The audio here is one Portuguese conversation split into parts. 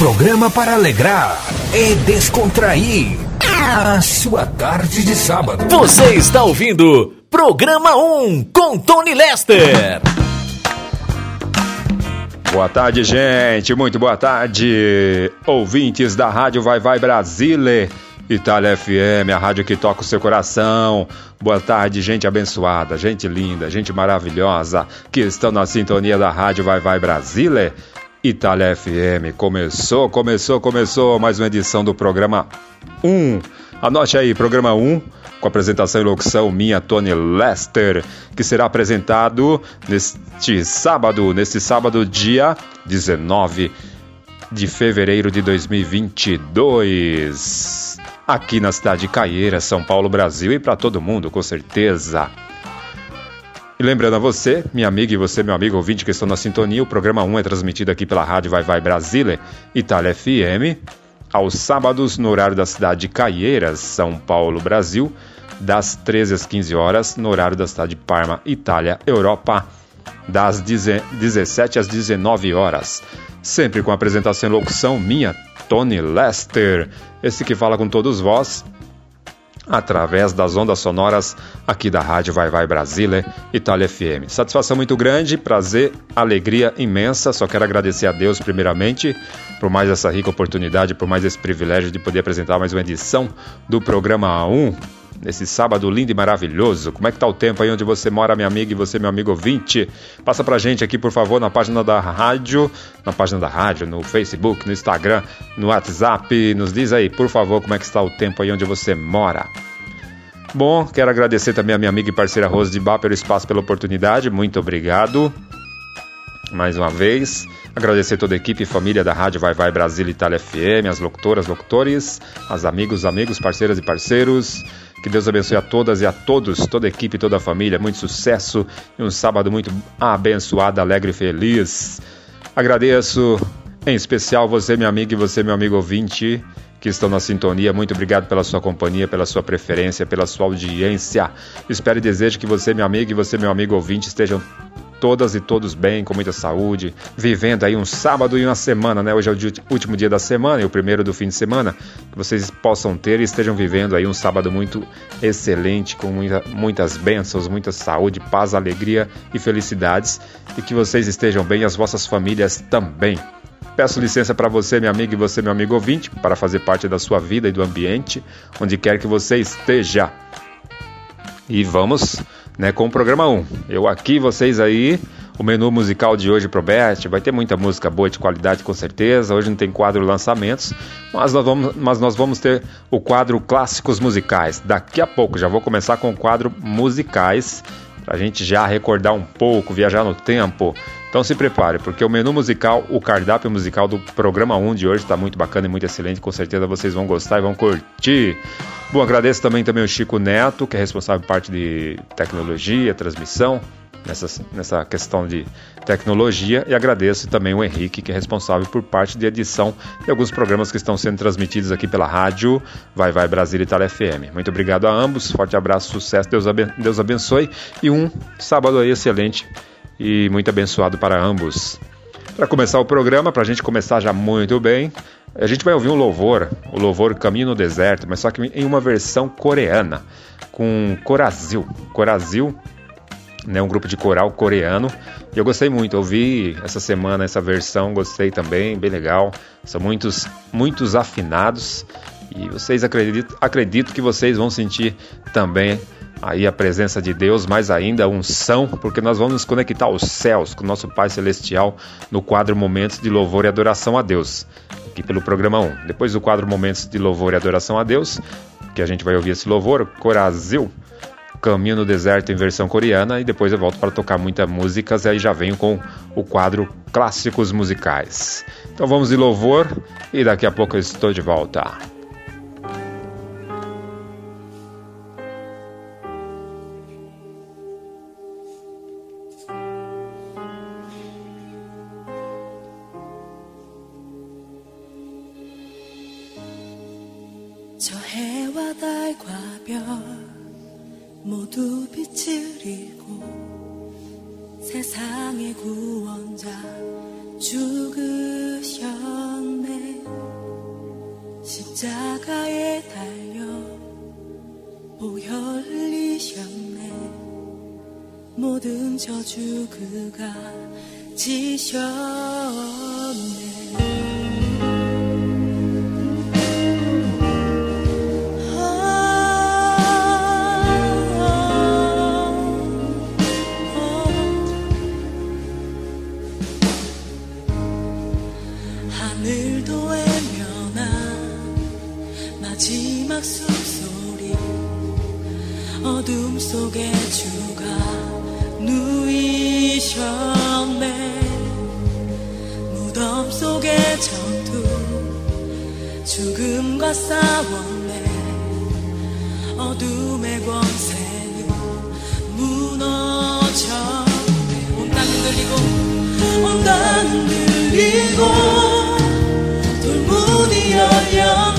programa para alegrar e descontrair a sua tarde de sábado. Você está ouvindo Programa 1 com Tony Lester. Boa tarde, gente. Muito boa tarde. Ouvintes da Rádio Vai Vai Brasile, Itália FM, a rádio que toca o seu coração. Boa tarde, gente abençoada, gente linda, gente maravilhosa que estão na sintonia da Rádio Vai Vai Brasile, Itália FM. Começou, começou, começou mais uma edição do programa 1. Anote aí, programa 1 com apresentação e locução minha, Tony Lester, que será apresentado neste sábado, neste sábado, dia 19 de fevereiro de 2022, aqui na cidade de Caieira, São Paulo, Brasil, e para todo mundo, com certeza. E lembrando a você, minha amiga e você, meu amigo ouvinte que estão na sintonia, o programa 1 é transmitido aqui pela Rádio Vai Vai Brasília, Itália FM, aos sábados no horário da cidade de Caieiras, São Paulo, Brasil, das 13 às 15 horas, no horário da cidade de Parma, Itália, Europa, das 17 às 19 horas. Sempre com apresentação e locução minha, Tony Lester, esse que fala com todos vós, através das ondas sonoras aqui da Rádio Vai Vai Brasília, Itália FM. Satisfação muito grande, prazer, alegria imensa. Só quero agradecer a Deus primeiramente por mais essa rica oportunidade, por mais esse privilégio de poder apresentar mais uma edição do programa 1 nesse sábado lindo e maravilhoso. Como é que tá o tempo aí onde você mora, minha amiga e você, meu amigo ouvinte? Passa pra gente aqui, por favor, na página da rádio, na página da rádio, no Facebook, no Instagram, no WhatsApp. Nos diz aí, por favor, como é que está o tempo aí onde você mora. Bom, quero agradecer também a minha amiga e parceira Rose de Bar pelo espaço, pela oportunidade. Muito obrigado. Mais uma vez. Agradecer toda a equipe e família da Rádio Vai Vai Brasil Itália FM, as locutoras, locutores, as amigos, amigos, parceiras e parceiros que Deus abençoe a todas e a todos, toda a equipe, toda a família. Muito sucesso e um sábado muito abençoado, alegre e feliz. Agradeço em especial você, minha amiga, e você, meu amigo ouvinte, que estão na sintonia. Muito obrigado pela sua companhia, pela sua preferência, pela sua audiência. Espero e desejo que você, minha amiga, e você, meu amigo ouvinte, estejam todas e todos bem, com muita saúde, vivendo aí um sábado e uma semana, né? Hoje é o último dia da semana e o primeiro do fim de semana, que vocês possam ter e estejam vivendo aí um sábado muito excelente, com muita, muitas bênçãos, muita saúde, paz, alegria e felicidades, e que vocês estejam bem e as vossas famílias também. Peço licença para você, minha amiga, e você, meu amigo ouvinte, para fazer parte da sua vida e do ambiente, onde quer que você esteja. E vamos né, com o programa 1. Eu aqui, vocês aí. O menu musical de hoje promete, vai ter muita música boa de qualidade com certeza. Hoje não tem quadro lançamentos, mas nós vamos, mas nós vamos ter o quadro clássicos musicais. Daqui a pouco já vou começar com o quadro musicais, para a gente já recordar um pouco, viajar no tempo. Então se prepare, porque o menu musical, o cardápio musical do programa 1 de hoje está muito bacana e muito excelente. Com certeza vocês vão gostar e vão curtir. Bom, agradeço também também o Chico Neto, que é responsável por parte de tecnologia, transmissão, nessa, nessa questão de tecnologia, e agradeço também o Henrique, que é responsável por parte de edição de alguns programas que estão sendo transmitidos aqui pela rádio Vai Vai Brasília Itália FM. Muito obrigado a ambos, forte abraço, sucesso, Deus, Deus abençoe, e um sábado aí excelente e muito abençoado para ambos. Para começar o programa, para a gente começar já muito bem, a gente vai ouvir um louvor, o louvor Caminho no Deserto, mas só que em uma versão coreana, com Corazil. Corazil, né, um grupo de coral coreano. E eu gostei muito, ouvi essa semana essa versão, gostei também, bem legal. São muitos, muitos afinados E vocês acredito, acredito que vocês vão sentir também aí a presença de Deus, mais ainda a unção, porque nós vamos nos conectar aos céus com o nosso Pai Celestial no quadro Momentos de Louvor e Adoração a Deus, aqui pelo programa 1. Depois do quadro Momentos de Louvor e Adoração a Deus, que a gente vai ouvir esse louvor, Corazil, Caminho no Deserto em versão coreana, e depois eu volto para tocar muitas músicas, e aí já venho com o quadro Clássicos Musicais. Então vamos de louvor, e daqui a pouco eu estou de volta. 모두 빛을 잃고 세상의 구원자 죽으셨네. 십자가에 달려 보혈 흘리셨네. 모든 저주 그가 지셨네 어둠 속에 주가 누이셨네. 무덤 속의 전투 죽음과 싸웠네. 어둠의 권세는 무너졌네. 온땅 흔들리고 온땅 흔들리고 돌문이 열렸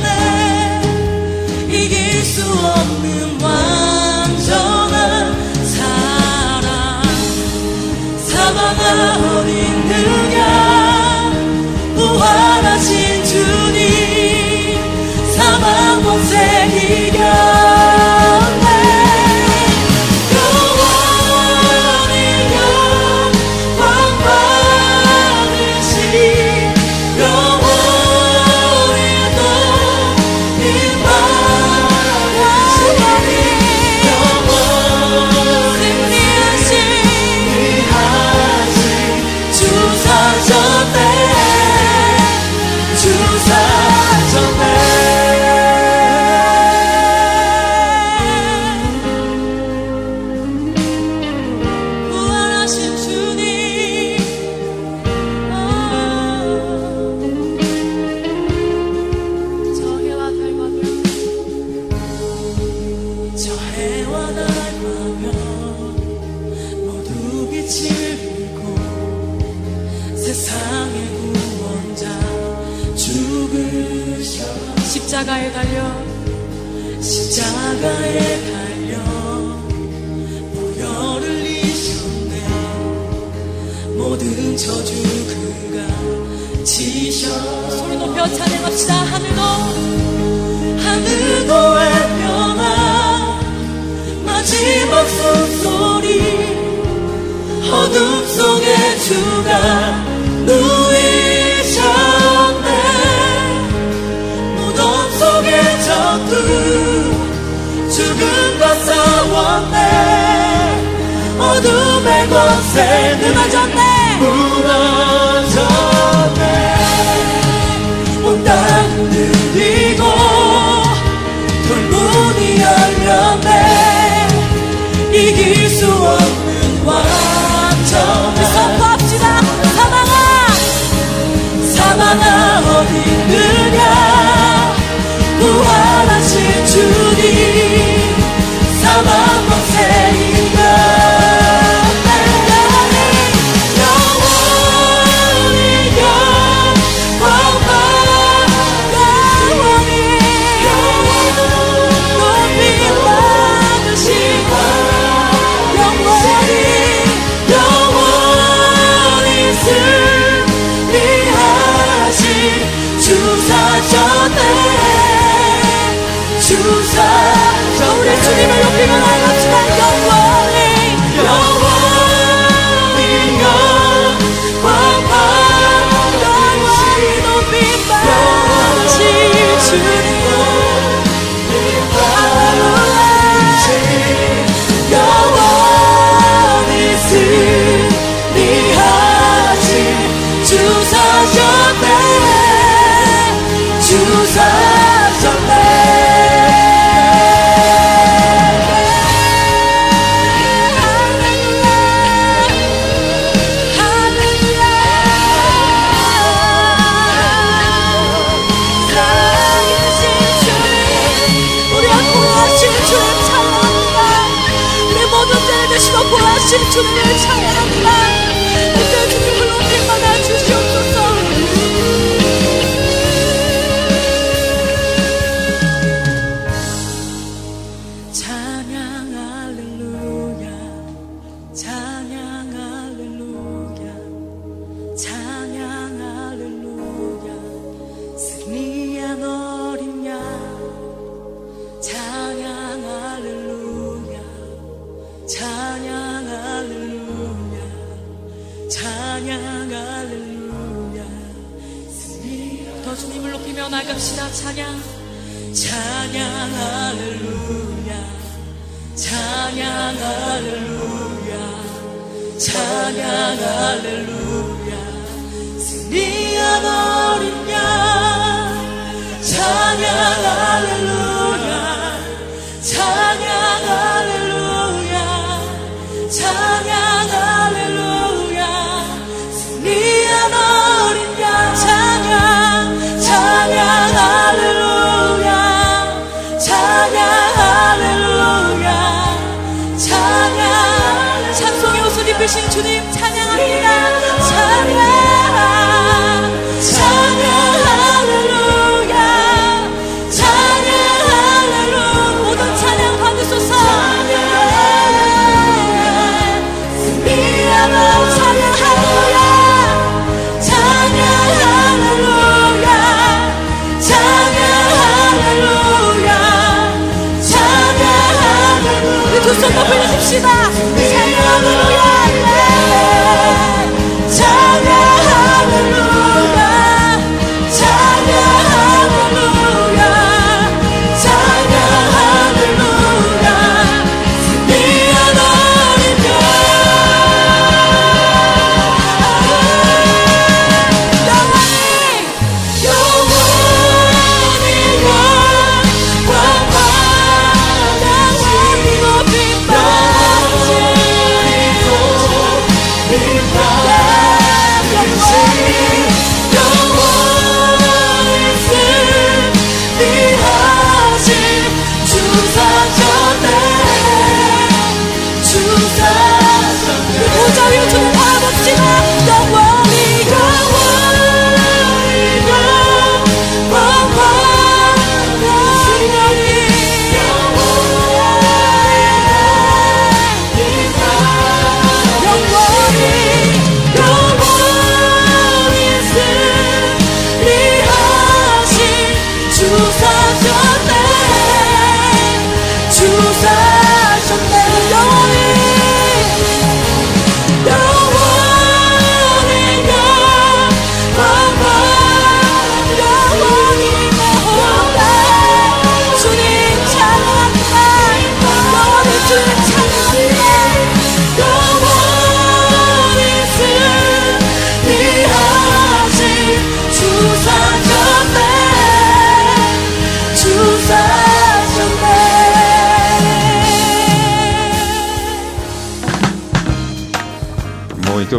Hallelujah.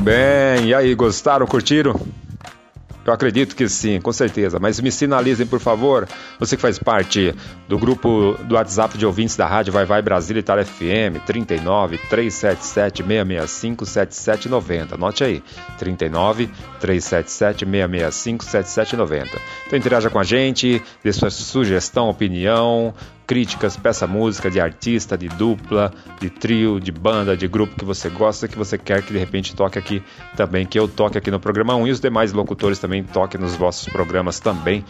Bem. E aí, gostaram, curtiram? Eu acredito que sim, com certeza. Mas me sinalizem, por favor, você que faz parte do grupo do WhatsApp de ouvintes da rádio Vai Vai Brasília Itália FM, 39 377 665 7790. Anote aí, 39 377 665 7790. Então interaja com a gente, dê sua sugestão, opinião, críticas, peça música de artista, de dupla, de trio, de banda, de grupo que você gosta, que você quer que de repente toque aqui também, que eu toque aqui no programa 1 e os demais locutores também toquem nos vossos programas também.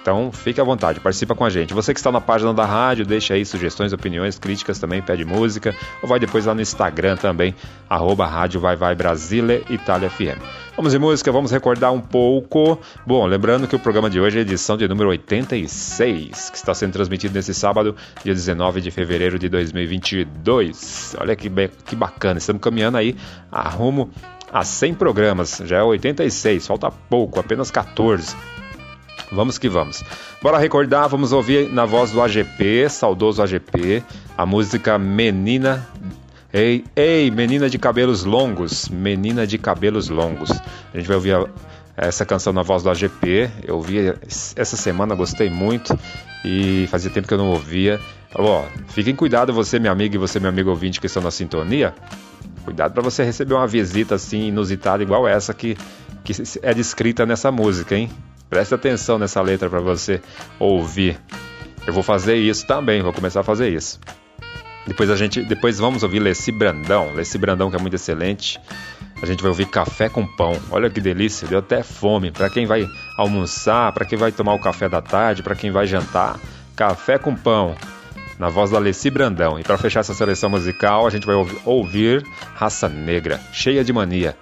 Então, fique à vontade, participa com a gente. Você que está na página da rádio, deixa aí sugestões, opiniões, críticas também, pede música, ou vai depois lá no Instagram também, arroba rádio vai vai Brasília Itália FM. Vamos de música, vamos recordar um pouco. Bom, lembrando que o programa de hoje é edição de número 86, que está sendo transmitido nesse sábado, dia 19 de fevereiro de 2022. Olha que, que bacana, estamos caminhando aí a rumo a 100 programas, já é 86, falta pouco, apenas 14. Vamos que vamos. Bora recordar, vamos ouvir na voz do AGP, saudoso AGP, a música Menina. Ei, ei, menina de cabelos longos, menina de cabelos longos. A gente vai ouvir a, essa canção na voz do AGP. Eu ouvi essa semana, gostei muito. e fazia tempo que eu não ouvia. Ó, fiquem cuidado você, meu amigo, e você, meu amigo ouvinte que estão na sintonia. Cuidado para você receber uma visita assim inusitada igual essa que, que é descrita nessa música, hein? Preste atenção nessa letra para você ouvir. Eu vou fazer isso também, vou começar a fazer isso. Depois a gente, depois vamos ouvir Leci Brandão, Leci Brandão que é muito excelente. A gente vai ouvir Café com Pão. Olha que delícia, deu até fome. Para quem vai almoçar, para quem vai tomar o café da tarde, para quem vai jantar, Café com Pão. Na voz da Leci Brandão. E para fechar essa seleção musical, a gente vai ouvir Raça Negra, cheia de mania.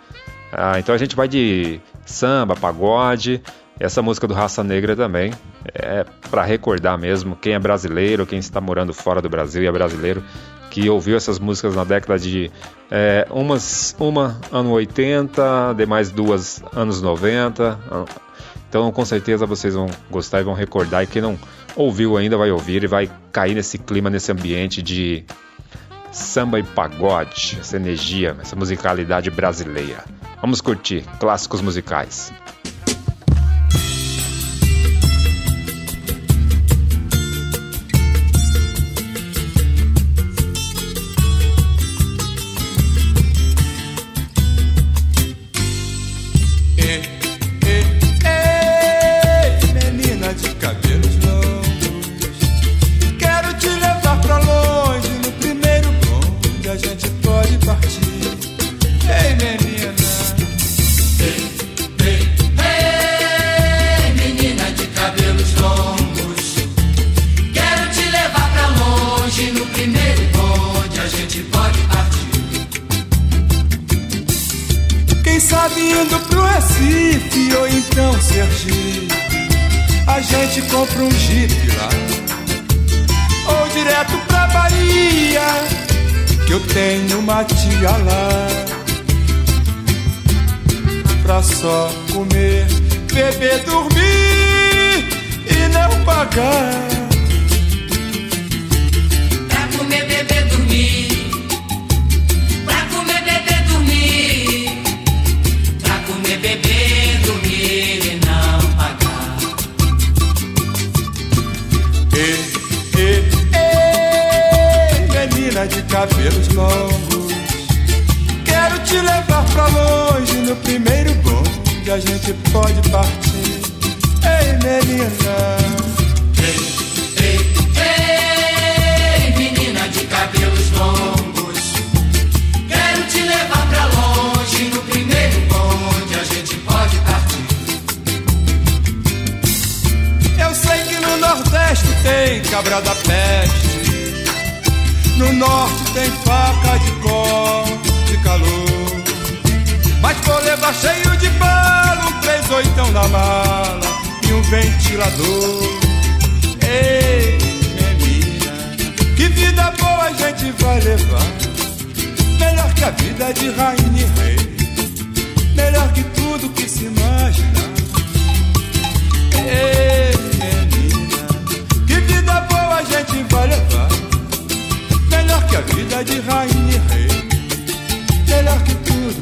Ah, então a gente vai de samba, pagode, essa música do Raça Negra também é para recordar mesmo quem é brasileiro, quem está morando fora do Brasil e é brasileiro, que ouviu essas músicas na década de é, umas, uma ano 80, demais duas anos 90. Então com certeza vocês vão gostar e vão recordar. E quem não ouviu ainda vai ouvir e vai cair nesse clima, nesse ambiente de samba e pagode, essa energia, essa musicalidade brasileira. Vamos curtir clássicos musicais. ia pra só comer, beber, dormir e não pagar. Pra comer, beber, dormir. Pra comer, beber, dormir. Pra comer, beber, dormir e não pagar. E, e, ei, menina de cabelos longos Quero te levar pra longe no primeiro bonde a gente pode partir. Ei, menina. Ei, ei, ei, menina de cabelos longos. Quero te levar pra longe no primeiro bonde a gente pode partir. Eu sei que no Nordeste tem cabra da peste. No norte tem faca de cor calor. Mas levar cheio de bala, um três oitão na mala e um ventilador. Ei, minha que vida boa a gente vai levar. Melhor que a vida de rainha e rei. Melhor que tudo que se imaginar. Ei, menina, que vida boa a gente vai levar. Melhor que a vida de rainha e rei melhor que tudo.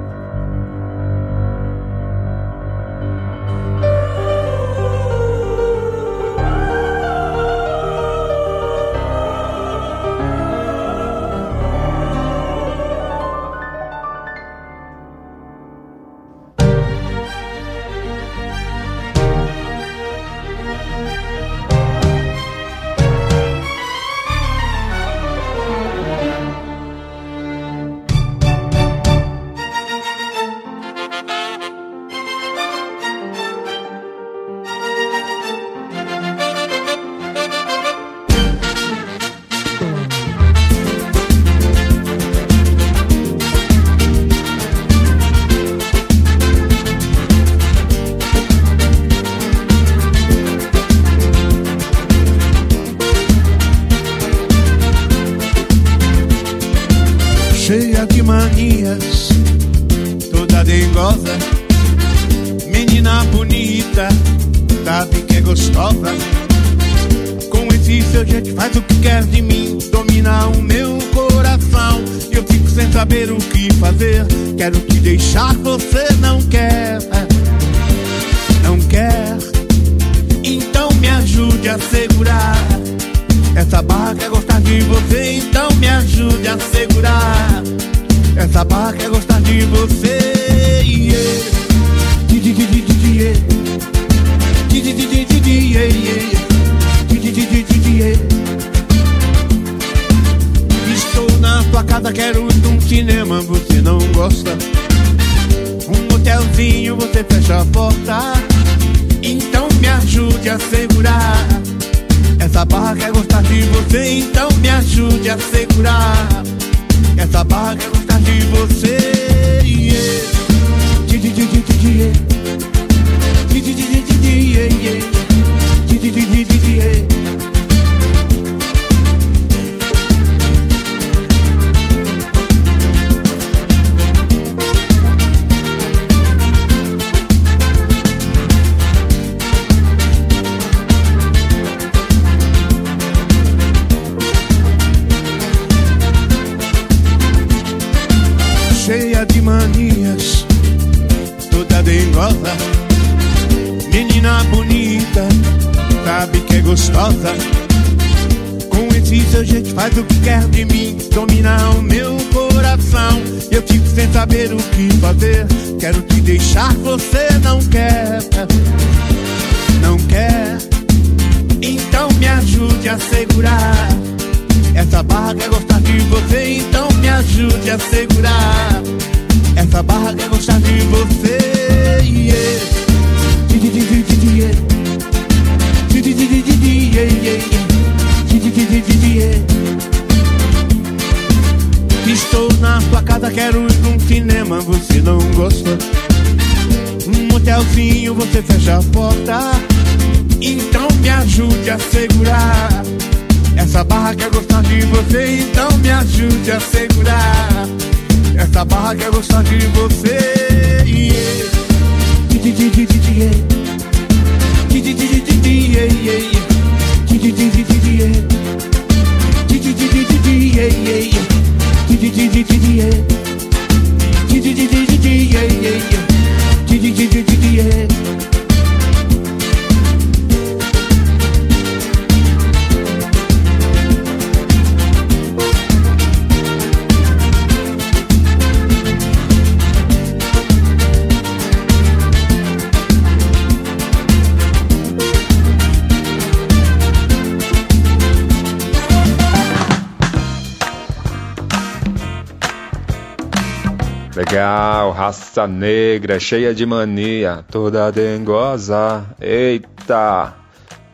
Negra, cheia de mania, toda dengosa. Eita!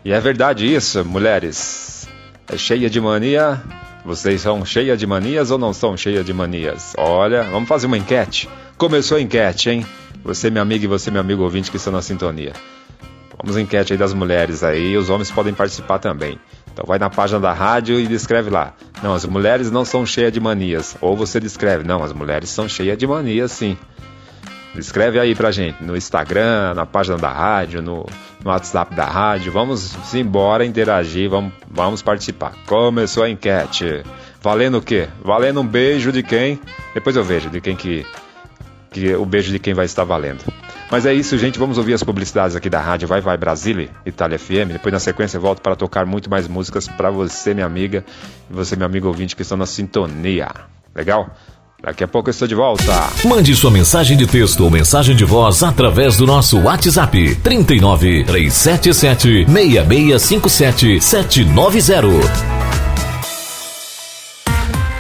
E é verdade isso, mulheres. É cheia de mania? Vocês são cheia de manias ou não são cheia de manias? Olha, vamos fazer uma enquete. Começou a enquete, hein? Você, minha amiga, e você, meu amigo ouvinte que estão na sintonia. Vamos enquete aí das mulheres aí, os homens podem participar também. Então vai na página da rádio e descreve lá. Não, as mulheres não são cheias de manias. Ou você descreve, não, as mulheres são cheias de manias sim. Escreve aí pra gente no Instagram, na página da rádio, no, no WhatsApp da rádio. Vamos embora interagir, vamos, vamos participar. Começou a enquete. Valendo o quê? Valendo um beijo de quem? Depois eu vejo de quem que, que o beijo de quem vai estar valendo. Mas é isso, gente. Vamos ouvir as publicidades aqui da rádio Vai Vai Brasília, Itália FM. Depois, na sequência, eu volto para tocar muito mais músicas para você, minha amiga, e você, meu amigo ouvinte, que estão na sintonia. Legal? Daqui a pouco eu estou de volta. Mande sua mensagem de texto ou mensagem de voz através do nosso WhatsApp 39 377 6657 790.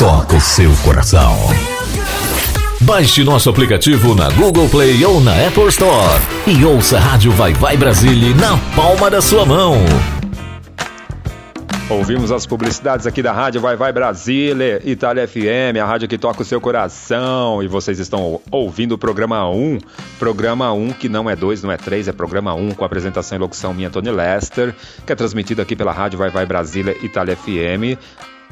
toca o seu coração. Baixe nosso aplicativo na Google Play ou na Apple Store e ouça a Rádio Vai Vai Brasília na palma da sua mão. Ouvimos as publicidades aqui da Rádio Vai Vai Brasília, Itália FM, a rádio que toca o seu coração. E vocês estão ouvindo o programa 1. Programa 1, que não é 2, não é 3, é programa 1, com apresentação e locução minha, Tony Lester, que é transmitido aqui pela Rádio Vai Vai Brasília, Itália FM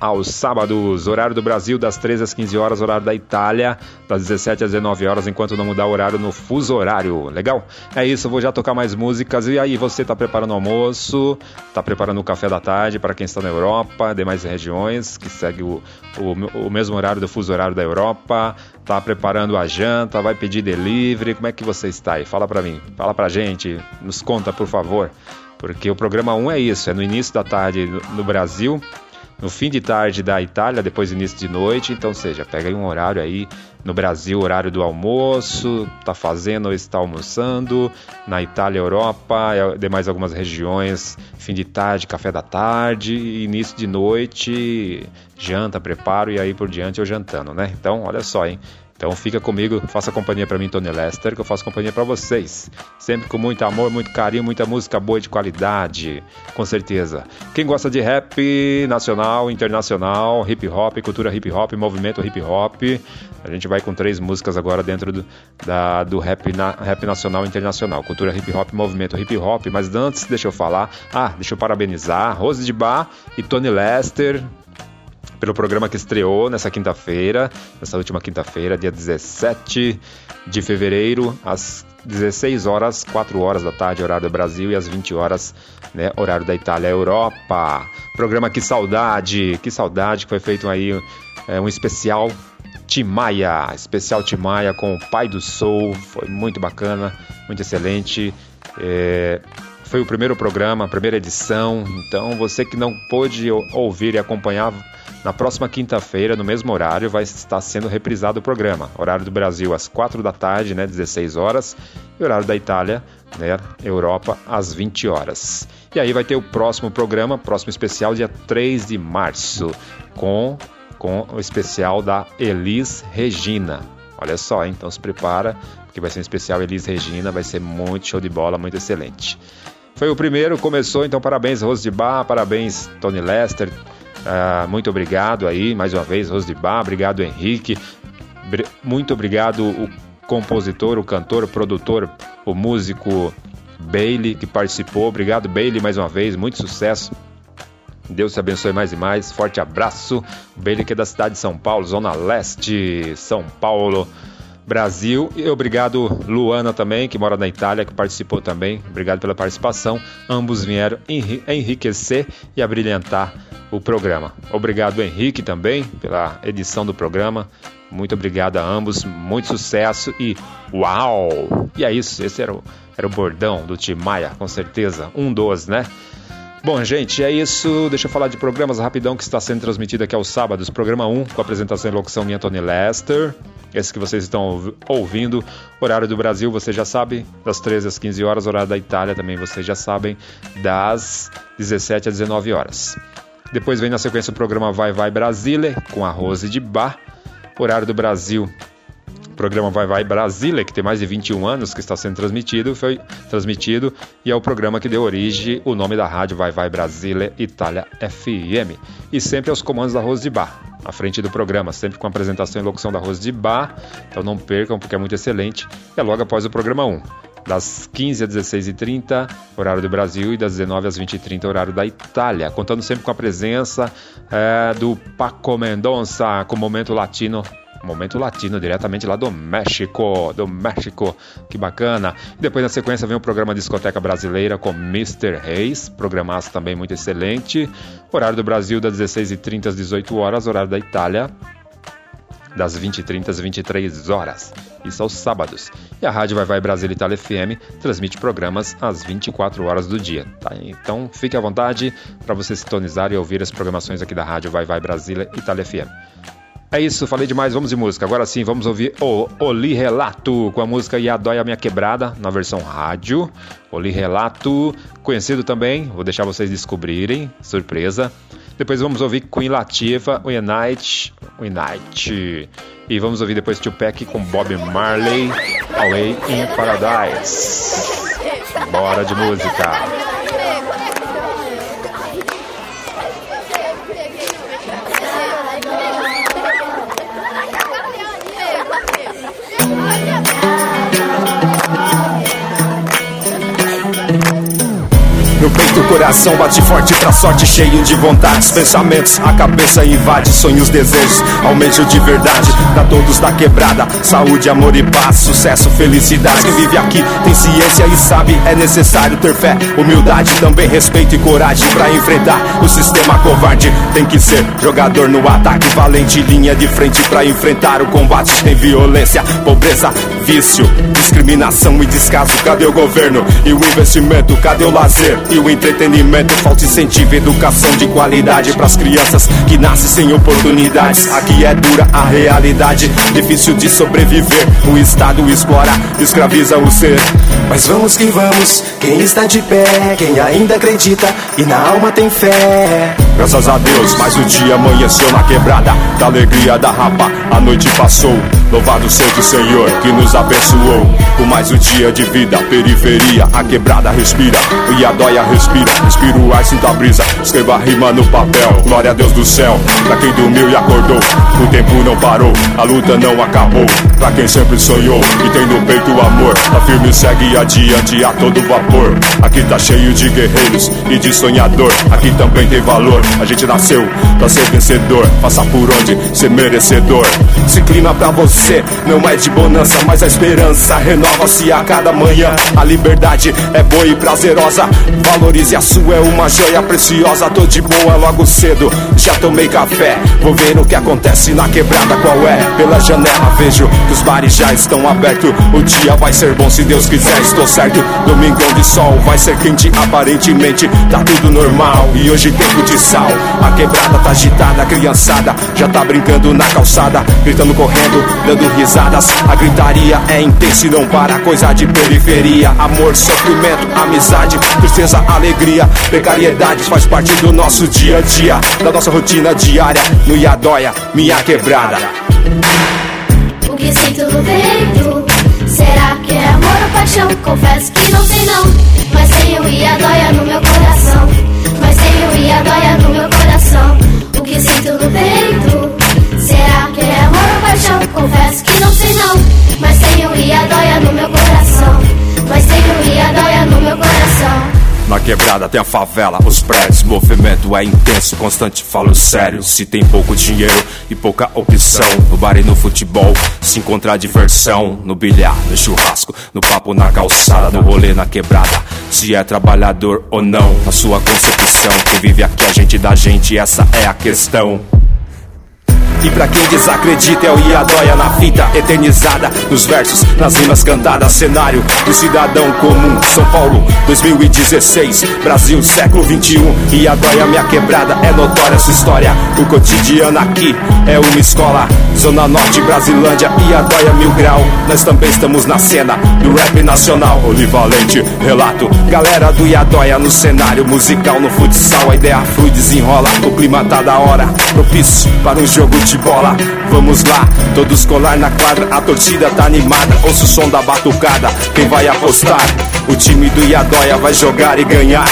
aos sábados, horário do Brasil das 13 às 15 horas, horário da Itália das 17 às 19 horas, enquanto não mudar o horário no fuso horário. Legal? É isso, vou já tocar mais músicas. E aí, você tá preparando o almoço, tá preparando o café da tarde para quem está na Europa, demais regiões que segue o, o, o mesmo horário do fuso horário da Europa, tá preparando a janta, vai pedir delivery, como é que você está aí? Fala para mim, fala pra gente, nos conta, por favor. Porque o programa 1 é isso, é no início da tarde no Brasil, no fim de tarde da Itália, depois início de noite. Então, seja, pega aí um horário aí no Brasil, horário do almoço, tá fazendo ou está almoçando. Na Itália, Europa, demais algumas regiões, fim de tarde, café da tarde, início de noite, janta, preparo e aí por diante eu jantando, né? Então, olha só, hein? Então fica comigo, faça companhia para mim, Tony Lester, que eu faço companhia para vocês. Sempre com muito amor, muito carinho, muita música boa de qualidade, com certeza. Quem gosta de rap nacional, internacional, hip hop, cultura hip hop, movimento hip hop, a gente vai com três músicas agora dentro do, da, do rap, na, rap nacional e internacional. Cultura hip hop, movimento hip hop. Mas antes, deixa eu falar. Ah, deixa eu parabenizar Rose de Bar e Tony Lester pelo programa que estreou nessa quinta-feira, nessa última quinta-feira, dia 17 de fevereiro, às 16 horas, 4 horas da tarde, horário do Brasil, e às 20 horas, né, horário da Itália, Europa. Programa Que Saudade, que saudade, que foi feito aí é, um especial Timaya, especial Timaya com o Pai do Soul, foi muito bacana, muito excelente. É, foi o primeiro programa, a primeira edição, então você que não pôde ouvir e acompanhar na próxima quinta-feira, no mesmo horário, vai estar sendo reprisado o programa. Horário do Brasil às 4 da tarde, né, 16 horas, e horário da Itália, né, Europa, às 20 horas. E aí vai ter o próximo programa, próximo especial, dia 3 de março, com, com o especial da Elis Regina. Olha só, hein? então se prepara, porque vai ser um especial Elis Regina, vai ser muito show de bola, muito excelente. Foi o primeiro, começou, então parabéns Rose de Bar, parabéns Tony Lester, Uh, muito obrigado aí, mais uma vez, Rose de Bar, obrigado Henrique, muito obrigado o compositor, o cantor, o produtor, o músico Bailey que participou. Obrigado Bailey mais uma vez, muito sucesso. Deus te abençoe mais e mais. Forte abraço. Bailey que é da cidade de São Paulo, Zona Leste, São Paulo. Brasil. E obrigado, Luana, também, que mora na Itália, que participou também. Obrigado pela participação. Ambos vieram enriquecer e abrilhantar o programa. Obrigado, Henrique, também, pela edição do programa. Muito obrigado a ambos, muito sucesso e uau! E é isso, esse era o, era o bordão do Tim Maia, com certeza. Um dos, né? Bom, gente, é isso. Deixa eu falar de programas rapidão que está sendo transmitido aqui aos sábados. Programa 1, com apresentação e locução minha, Tony Lester. Esse que vocês estão ouvindo. Horário do Brasil, você já sabe, das 13 às 15 horas. Horário da Itália também, vocês já sabem, das 17 às 19 horas. Depois vem na sequência o programa Vai Vai Brasília, com a Rose de Bar. Horário do Brasil, programa Vai Vai Brasília, que tem mais de 21 anos que está sendo transmitido, foi transmitido e é o programa que deu origem o nome da rádio Vai Vai Brasília Itália FM. E sempre aos comandos da Rose de Bar, à frente do programa, sempre com a apresentação e locução da Rose de Bar. Então não percam, porque é muito excelente. É logo após o programa 1 das 15 às 16h30, horário do Brasil, e das 19 às 20h30, horário da Itália. Contando sempre com a presença é, do Paco Mendonça, com o Momento Latino Momento Latino, diretamente lá do México, do México, que bacana. Depois na sequência vem o programa Discoteca Brasileira com Mr. Reis, programaço também muito excelente. Horário do Brasil das 16h30 às 18 horas, horário da Itália das 20h30 às 23 horas. Isso aos sábados. E a Rádio Vai Vai Brasil Itália FM transmite programas às 24 horas do dia. Tá? Então fique à vontade para você sintonizar e ouvir as programações aqui da Rádio Vai Vai Brasília Itália FM. É isso, falei demais, vamos de música. Agora sim, vamos ouvir o Oli Relato com a música E a Dói a Minha Quebrada, na versão rádio. Oli Relato, conhecido também, vou deixar vocês descobrirem, surpresa. Depois vamos ouvir Queen Latifah, Unite, Unite. E vamos ouvir depois Tupac com Bob Marley, Away in Paradise. Bora de música. Coração bate forte pra sorte cheio de vontades Pensamentos, a cabeça invade sonhos, desejos Almejo de verdade, pra todos da quebrada Saúde, amor e paz, sucesso, felicidade. Quem vive aqui tem ciência e sabe É necessário ter fé, humildade Também respeito e coragem pra enfrentar. O sistema covarde tem que ser Jogador no ataque, valente Linha de frente pra enfrentar o combate. Tem violência, pobreza, vício, discriminação e descaso. Cadê o governo e o investimento? Cadê o lazer e o entretenimento? Falta incentivo, educação de qualidade para as crianças que nascem sem oportunidades. Aqui é dura a realidade, difícil de sobreviver. O Estado explora, escraviza o ser. Mas vamos que vamos, quem está de pé, quem ainda acredita e na alma tem fé. Graças a Deus, mais um dia amanheceu na quebrada da alegria da rapa. A noite passou, louvado seja o Senhor que nos abençoou. Com mais um dia de vida, periferia, a quebrada respira. O Iadóia respira, respira o ar, sinta a brisa. Escreva a rima no papel, glória a Deus do céu. Pra quem dormiu e acordou, o tempo não parou, a luta não acabou. Pra quem sempre sonhou e tem no peito o amor, tá firme e segue adiante a todo vapor. Aqui tá cheio de guerreiros e de sonhador. Aqui também tem valor. A gente nasceu pra ser vencedor. Faça por onde ser merecedor. Esse clima pra você não é de bonança, mas a esperança renova-se a cada manhã. A liberdade é boa e prazerosa. Valorize a sua, é uma joia preciosa. Tô de boa logo cedo, já tomei café. Vou ver o que acontece na quebrada, qual é? Pela janela vejo que os bares já estão abertos. O dia vai ser bom se Deus quiser, estou certo. Domingão de sol vai ser quente, aparentemente tá tudo normal. E hoje tempo de sal, a quebrada tá agitada, a criançada já tá brincando na calçada, gritando, correndo, dando risadas. A gritaria é intensa e não para, coisa de periferia. Amor, sofrimento, amizade, tristeza, alegria, precariedade faz parte do nosso dia a dia, da nossa rotina diária. No Iadóia, minha quebrada. O que sinto no peito Será que é amor ou paixão? Confesso que não sei não Mas tenho Iadóia no meu coração Tenho Iadóia no meu coração. O que sinto no peito? Será que é amor ou paixão? Confesso que não sei não Mas tenho Iadóia no meu coração Na quebrada tem a favela, os prédios, movimento é intenso, constante, falo sério. Se tem pouco dinheiro e pouca opção, no bar e no futebol se encontra diversão. No bilhar, no churrasco, no papo na calçada, no rolê na quebrada. Se é trabalhador ou não, na sua concepção. Quem vive aqui, a gente da gente, essa é a questão. E pra quem desacredita é o Iadóia na fita eternizada Nos versos, nas rimas cantadas Cenário do cidadão comum. São Paulo, 2016 Brasil, século 21 Iadóia, minha quebrada, é notória sua história. O cotidiano aqui é uma escola. Zona Norte, Brasilândia, Iadóia, Mil Grau. Nós também estamos na cena do rap nacional. Olivalente, relato. Galera do Iadóia no cenário musical No futsal, a ideia flui, desenrola O clima tá da hora, propício para um jogo bola. Vamos lá, todos colar na quadra, a torcida tá animada. Ouça o som da batucada, quem vai apostar? O time do Iadóia vai jogar e ganhar.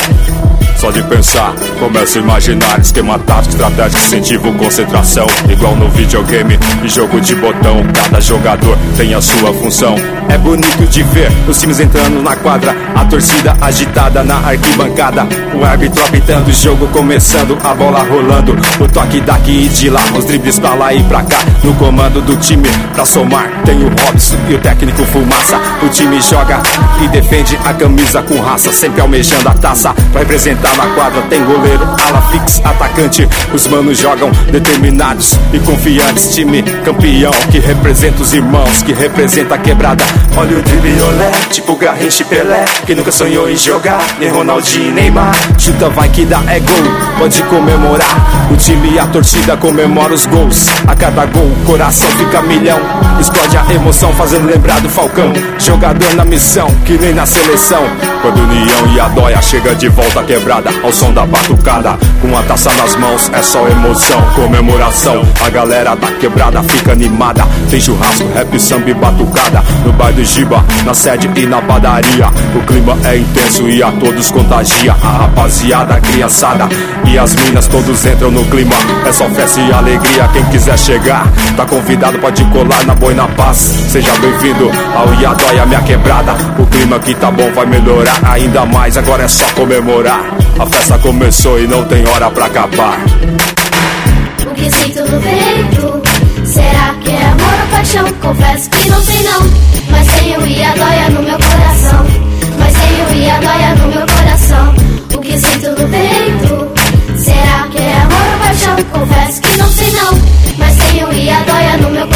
Só de pensar, começa a imaginar Esquema tático, estratégico, incentivo, concentração. Igual no videogame e jogo de botão Cada jogador tem a sua função. É bonito de ver os times entrando na quadra A torcida agitada na arquibancada. O árbitro apitando, o jogo começando A bola rolando, o toque daqui e de lá Os dribles pra lá e pra cá. No comando do time, pra somar Tem o Robson e o técnico Fumaça. O time joga e defende a camisa com raça Sempre almejando a taça. Pra representar na quadra tem goleiro, ala fix, atacante. Os manos jogam determinados e confiantes. Time campeão que representa os irmãos, que representa a quebrada. Olha o drible olé, tipo Garrincha e Pelé. Quem nunca sonhou em jogar, nem Ronaldinho, Neymar. Chuta, vai que dá, é gol, pode comemorar. O time e a torcida comemora os gols. A cada gol, o coração fica milhão. Explode a emoção, fazendo lembrar do Falcão. Jogador na missão, que nem na seleção. Quando União e a Dóia chega de volta quebrada ao som da batucada. Com a taça nas mãos é só emoção, comemoração. A galera da quebrada fica animada. Tem churrasco, rap, samba e batucada. No bar do Giba, na sede e na padaria. O clima é intenso e a todos contagia. A rapaziada, a criançada e as minas todos entram no clima. É só festa e alegria. Quem quiser chegar, tá convidado, pode colar na boa e na paz. Seja bem-vindo ao Iadóia, minha quebrada. O clima aqui tá bom, vai melhorar ainda mais. Agora é só comemorar. A festa começou e não tem hora pra acabar. O que sinto no peito Será que é amor ou paixão? Confesso que não sei não Mas tenho Iadóia no meu coração Mas tenho Iadóia no meu coração O que sinto no peito Será que é amor ou paixão? Confesso que não sei não Mas tenho Mas tenho Iadóia no meu coração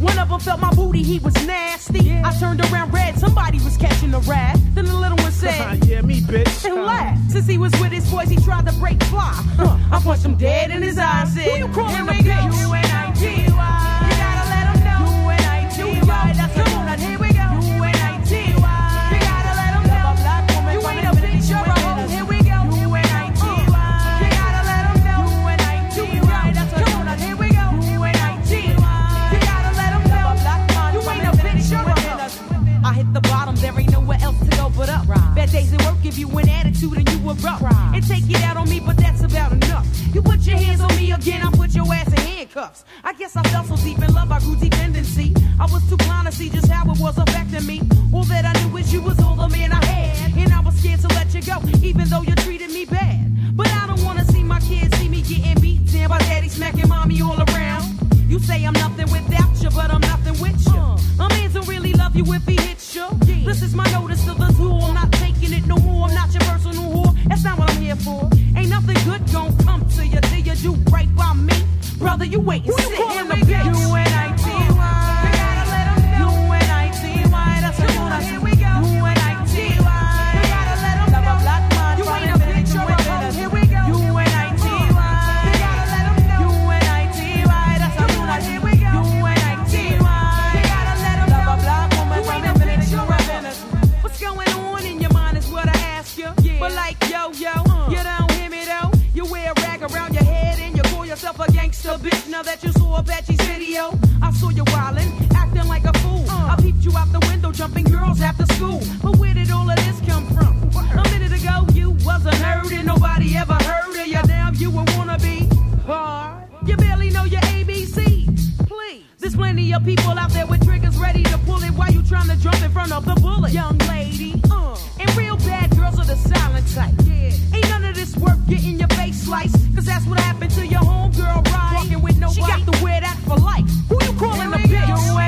One of them felt my booty, he was nasty. Yeah. I turned around red, somebody was catching the rat. Then the little one said, Yeah, me, bitch. And laughed. Since he was with his boys, he tried to break fly. Huh. I punched him dead in his eyes. Said, Who you calling, bitch? You and I, G-Y. You gotta let him know. You and I, G-Y. That's the one. Here we go. give you an attitude and you erupt Cry. and take it out on me, but that's about enough. You put your hands on me again, I put your ass in handcuffs. I guess I fell so deep in love, I grew dependency. I was too blind to see just how it was affecting me. All that I knew is you was all the man I had, and I was scared to let you go, even though you treated me bad. But I don't wanna see my kids see me getting beat down by daddy smacking mommy all around. You say I'm nothing without you, but I'm nothing with you. Uh, a man don't really love you if he hits you. Yeah. This is my notice to those who will not taking it no more. I'm not your personal whore. That's not what I'm here for. Ain't nothing good gonna come to you till you do right by me. Brother, you wait and in the bitch. You and I Now that you saw at Betsy's video. I saw you wildin', acting like a fool. Uh. I peeped you out the window, jumping girls after school. But where did all of this come from? A minute ago, you was a nerd and nobody ever heard of you. Now you want to be Hard. You barely know your ABCs. Please. There's plenty of people out there with triggers ready to pull it Why you trying to jump in front of the bullet. Young lady. Uh. And real bad girls are the silent type. Yeah. Ain't none of this worth getting your face sliced. Cause that's what happened to your home. She got to wear that for life. Who you calling a bitch?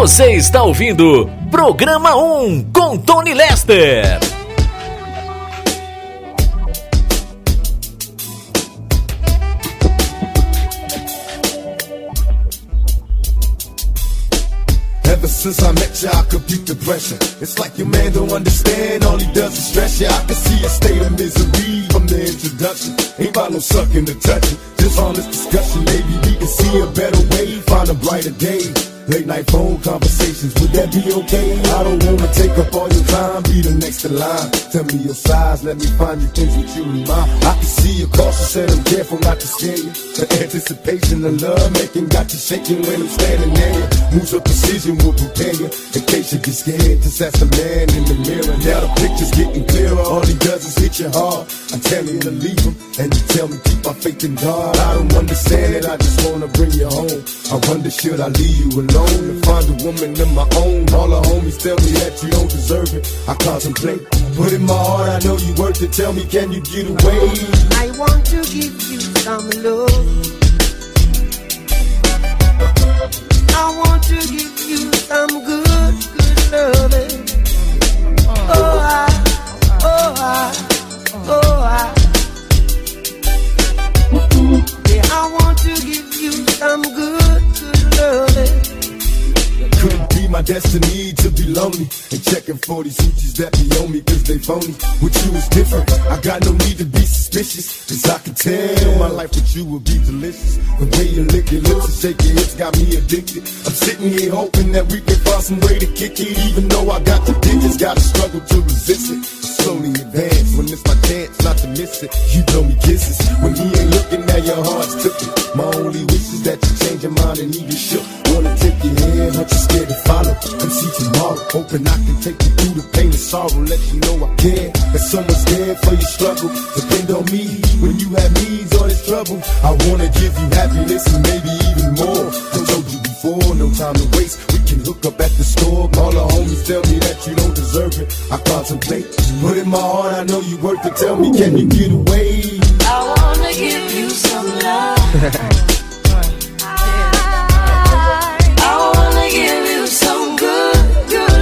Você está ouvindo Programa 1 com Tony Lester. Ever since I met you, I could beat depression. It's like your man don't understand, all he does is stress you. I can see a state of misery from the introduction. Ain't about no sucking or touching, just honest discussion. Maybe we can see a better way, find a brighter day. Late night phone conversations, would that be okay? I don't wanna take up all your time, be the next in line. Tell me your size, let me find you things with you in mind. I can see your cautious said I'm careful not to scare you. The anticipation of love making got you shaking when I'm standing there. you. Moves of precision will prepare you. In case you get scared, just ask the man in the mirror. Now the picture's getting clearer, all he does is hit you hard. I tell you to leave him, and you tell me keep my faith in God. I don't understand it, I just wanna bring you home. I wonder should I leave you alone? To find a woman my own. All homies tell me that you don't deserve it. I contemplate, in my heart I know you. Tell me, can you get away? I want to give you some love. I want to give you some good, good loving. Oh, I, oh, I, oh, I. Yeah, I want to give you some good, good loving. My destiny to be lonely and checking for these hoochies that be on me cause they phony? With you is different. I got no need to be suspicious. Cause I can tell my life with you will be delicious. The way you lick your lips and shake your hips got me addicted. I'm sitting here hoping that we can find some way to kick it. Even though I got the digits, gotta struggle to resist it. Slowly advance when it's my chance not to miss it. You blow me kisses when he ain't looking at your heart's it. My only wish is that you change your mind and even shook. Wanna take your hand, but you're scared to follow. Come see tomorrow, hoping I can take you through the pain and sorrow. Let you know I care. That someone's there for your struggle. Depend on me when you have needs or this trouble. I wanna give you happiness and maybe even more. I told you before, no time to waste. We can hook up at the store. All the homies tell me that you don't deserve it. I contemplate, but in my heart I know you worth it. Tell me, can you get away? I wanna give you some love.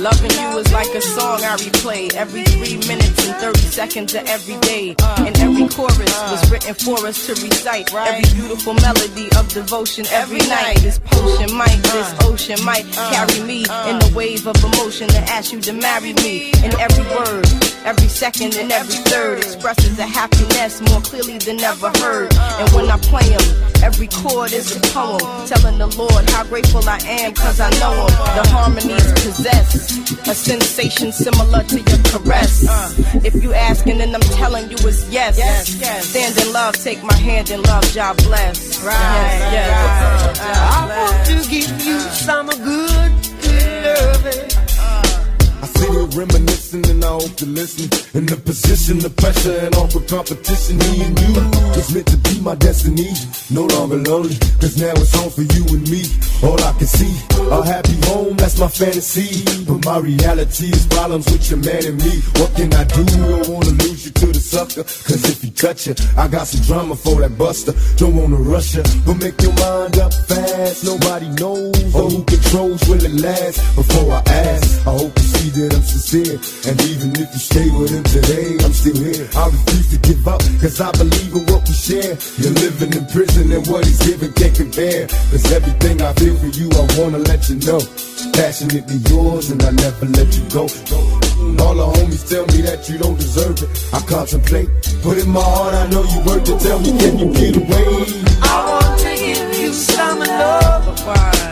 loving. You some good, good loving. Yeah. Loving you is like a song I replay every three minutes and 30 seconds of every day. And every chorus was written for us to recite. Every beautiful melody of devotion every night. This potion might, this uh. ocean might uh. carry me uh. in the wave of emotion to ask you to marry me. And every word, every second, and every third expresses a happiness more clearly than ever heard. And when I play them, every chord is a poem telling the Lord how grateful I am cause I know him. The harmonies possess a sensation similar to your caress. Uh. If you asking, then I'm telling you it's yes. Stand in love, take my hand in love, job bless. Right. Yes, yes. I want to give you some good, good loving. I reminiscing and I hope to listen. In the position, the pressure, and all awkward competition. Me and you was meant to be my destiny. No longer lonely, cause now it's home for you and me. All I can see, a happy home, that's my fantasy. But my reality is problems with your man and me. What can I do? Don't wanna lose you to the sucker. Cause if he cut you, I got some drama for that buster. Don't wanna rush you, but make your mind up fast. Nobody knows or who controls will it last. Before I ask, I hope you see that I'm sincere. And even if you stay with him today, I'm still here. I refuse to give up, cause I believe in what we share. You're living in prison and what he's giving can't compare. Cause everything I feel for you, I wanna let you know. Passionately yours and I never let you go. All the homies tell me that you don't deserve it. I contemplate, but in my heart I know you worth it. Tell me, can you get away? I want to give you some love.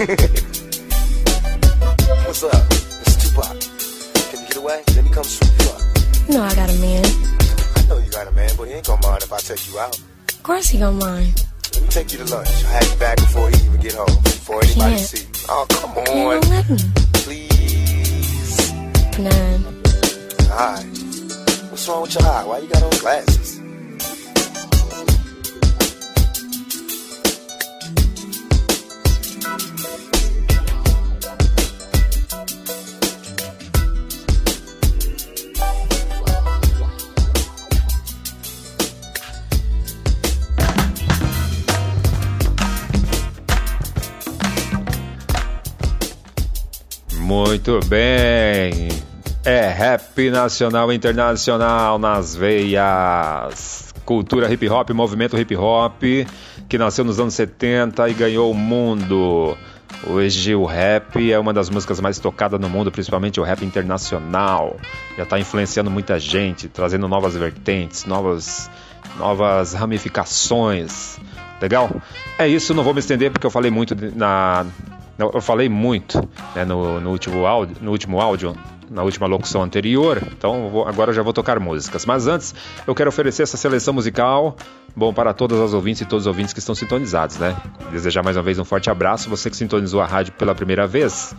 What's up? It's Tupac. Can you get away? Let me come swoop you up. No, I got a man. I know you got a man, but he ain't gonna mind if I take you out. Of course he gonna mind. Let me take you to lunch. I'll have you back before he even get home. Before anybody Can't. see you. Oh, come Can't on. no let me. Please. Nine. Alright. What's wrong with your eye? Why you got on glasses? Muito bem. É rap nacional e internacional nas veias. Cultura hip hop, movimento hip hop. que nasceu nos anos 70 e ganhou o mundo. Hoje o rap é uma das músicas mais tocadas no mundo, principalmente o rap internacional. Já está influenciando muita gente, trazendo novas vertentes, novas, novas ramificações. Legal? É isso, não vou me estender porque eu falei muito na. Eu falei muito né, no, no, último áudio, no último áudio, na última locução anterior, então vou, agora eu já vou tocar músicas. Mas antes, eu quero oferecer essa seleção musical Bom, para todas as ouvintes e todos os ouvintes que estão sintonizados, né? Desejar mais uma vez um forte abraço. Você que sintonizou a rádio pela primeira vez,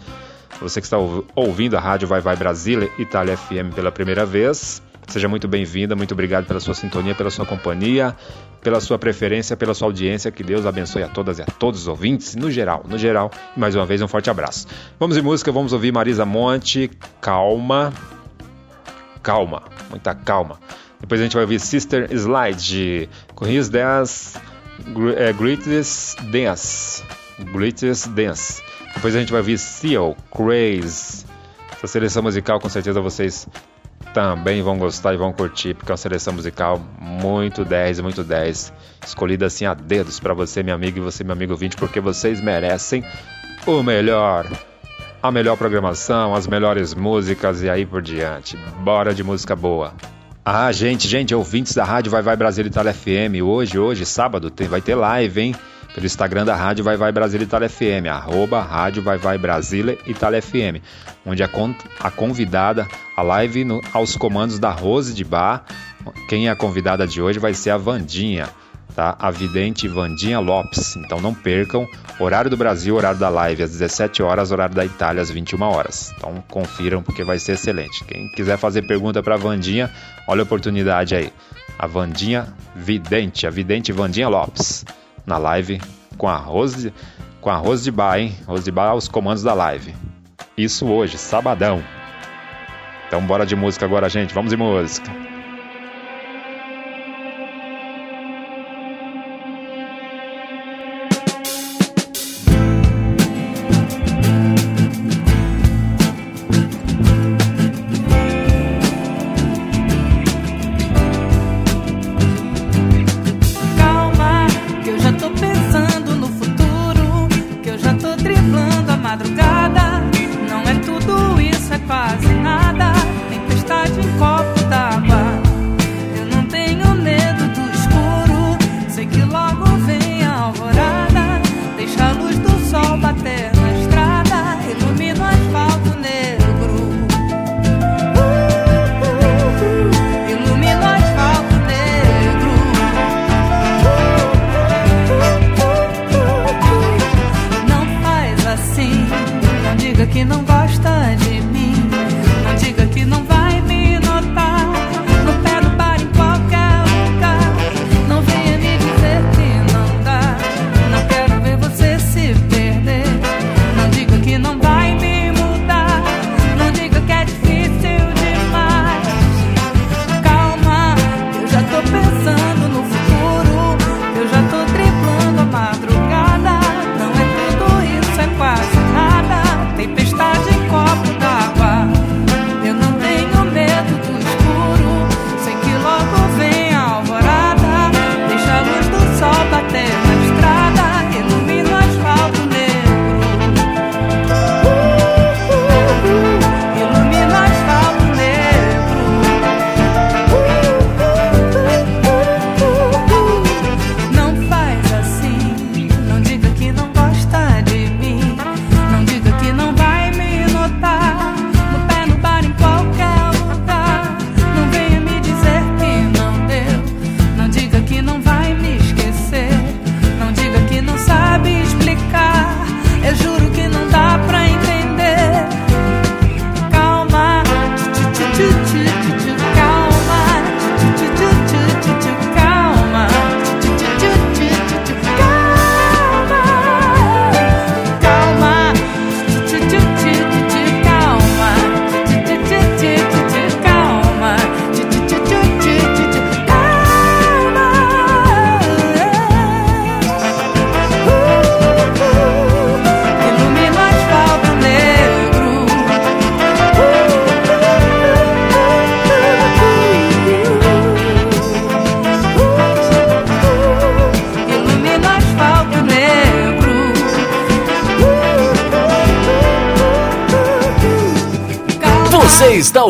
você que está ouvindo a rádio Vai Vai Brasília, Itália FM pela primeira vez, seja muito bem-vinda, muito obrigado pela sua sintonia, pela sua companhia, pela sua preferência, pela sua audiência. Que Deus abençoe a todas e a todos os ouvintes, no geral, no geral. E mais uma vez um forte abraço. Vamos em música, vamos ouvir Marisa Monte, calma. Calma, muita calma. Depois a gente vai ouvir Sister Slide de Correios 10 é, Greatest Dance. Greatest Dance. Depois a gente vai ouvir Seal, Craze. Essa seleção musical com certeza vocês também vão gostar e vão curtir, porque é uma seleção musical muito 10, muito 10. Escolhida assim a dedos para você, meu amigo, e você, meu amigo 20, porque vocês merecem o melhor. A melhor programação, as melhores músicas e aí por diante. Bora de música boa. Ah, gente, gente, ouvintes da Rádio Vai Vai Brasil Itália FM, hoje, hoje, sábado, tem, vai ter live, hein? Pelo Instagram da Rádio Vai Vai Brasil Itália FM, arroba Rádio Vai Vai Brasília Itália FM, onde a, con a convidada, a live no, aos comandos da Rose de Bar, quem é a convidada de hoje vai ser a Vandinha tá? A vidente Vandinha Lopes. Então não percam, horário do Brasil, horário da live às 17 horas, horário da Itália às 21 horas. Então confiram porque vai ser excelente. Quem quiser fazer pergunta para Vandinha, olha a oportunidade aí. A Vandinha Vidente, a vidente Vandinha Lopes, na live com a Rose, com a Rose de Bar, hein? Rose de Bar aos comandos da live. Isso hoje, sabadão. Então bora de música agora, gente. Vamos de música.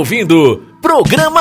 ouvindo Programa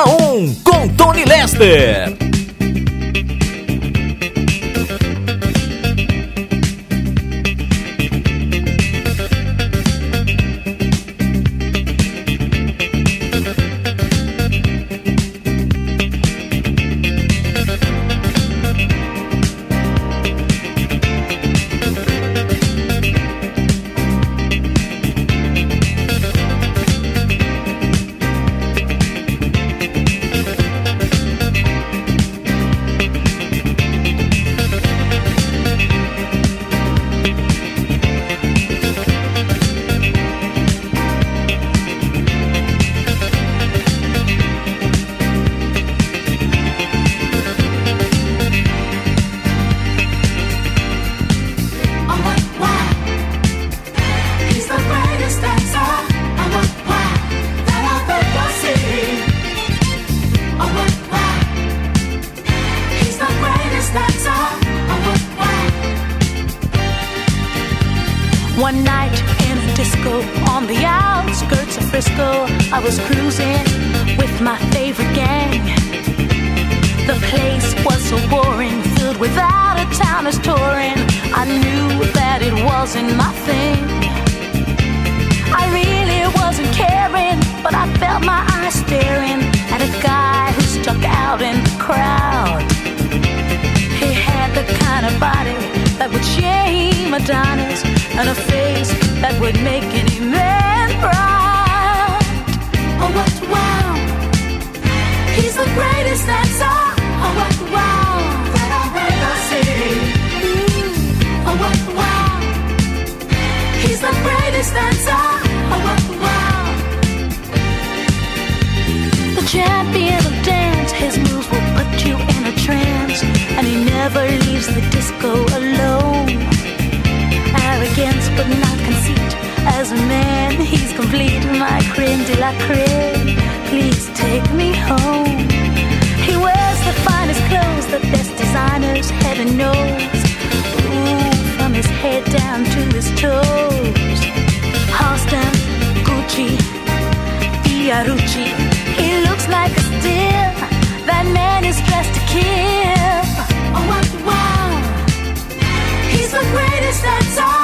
Adonis and a face that would make any man proud. Oh, what wow! He's the greatest dancer. Oh, what wow! When I, when I say, oh, what wow! He's the greatest dancer. Oh, what wow! The champion but not conceit. As a man, he's complete, my creme de la creme. Please take me home. He wears the finest clothes, the best designers, heaven knows. Ooh, from his head down to his toes. Halston, Gucci, Fiorucci. He looks like a steal. That man is dressed to kill. Oh, wow! He's the greatest that's all.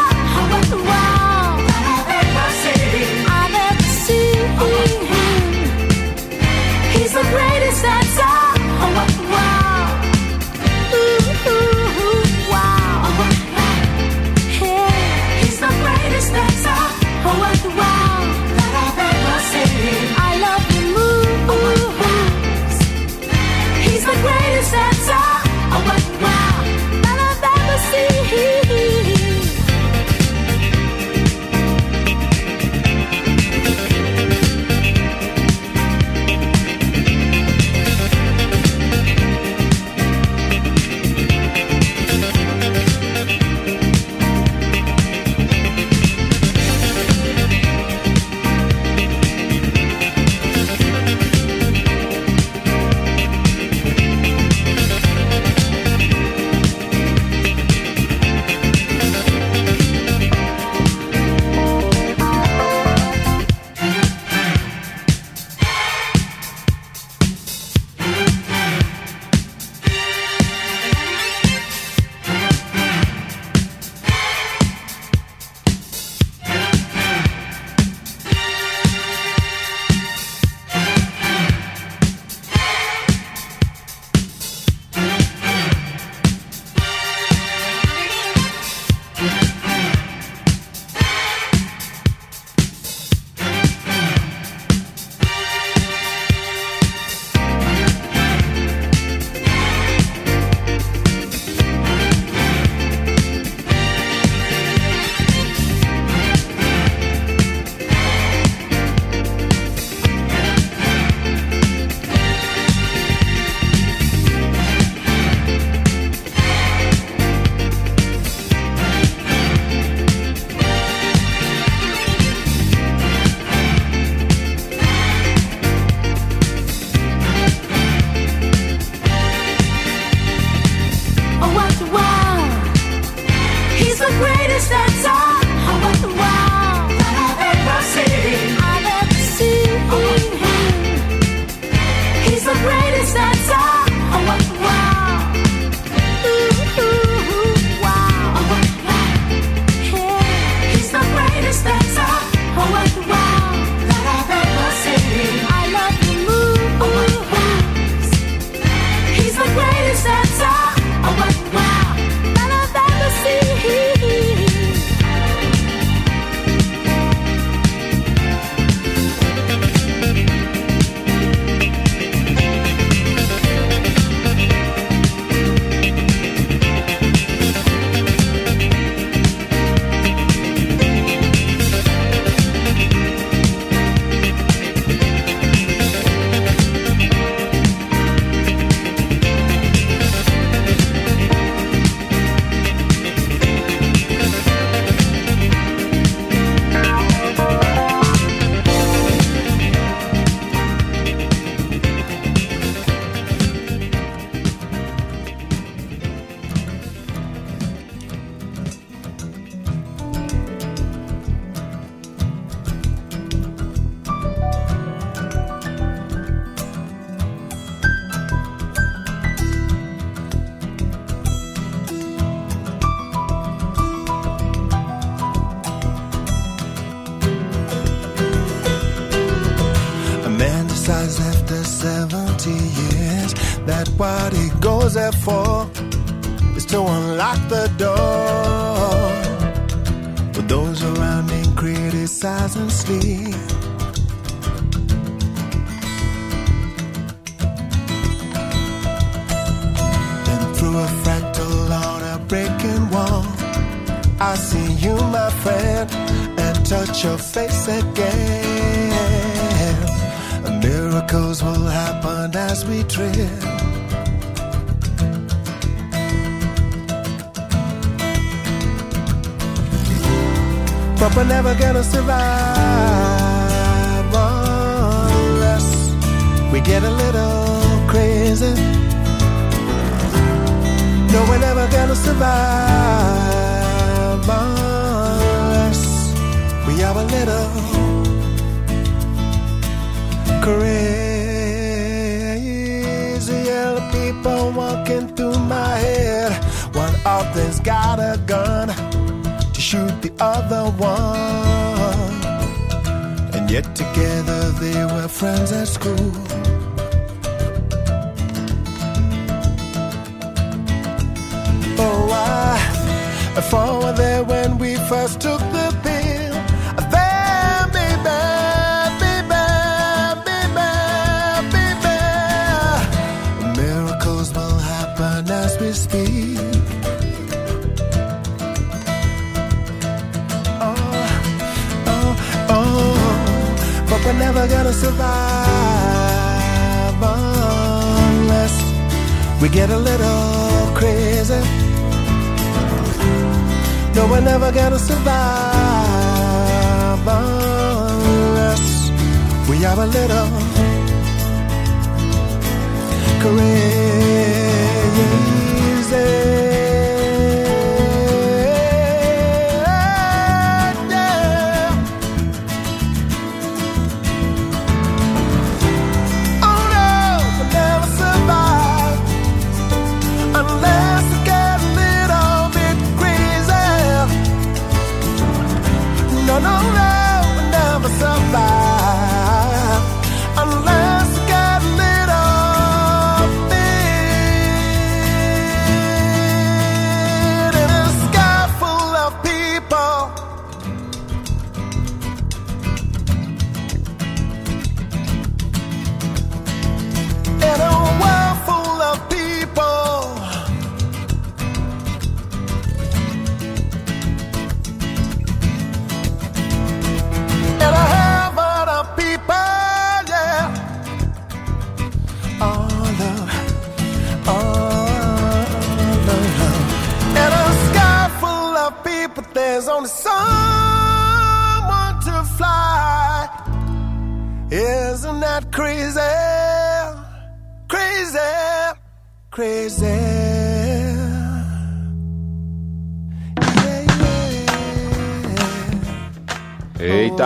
Gonna survive unless we get a little crazy. No, we're never gonna survive unless we are a little crazy. Yellow people walking through my head. One of them's got a gun to shoot the other one. Yet together they were friends at school. Oh, I, I were there when we first took the gonna survive unless we get a little crazy. No, we're never gonna survive unless we are a little crazy.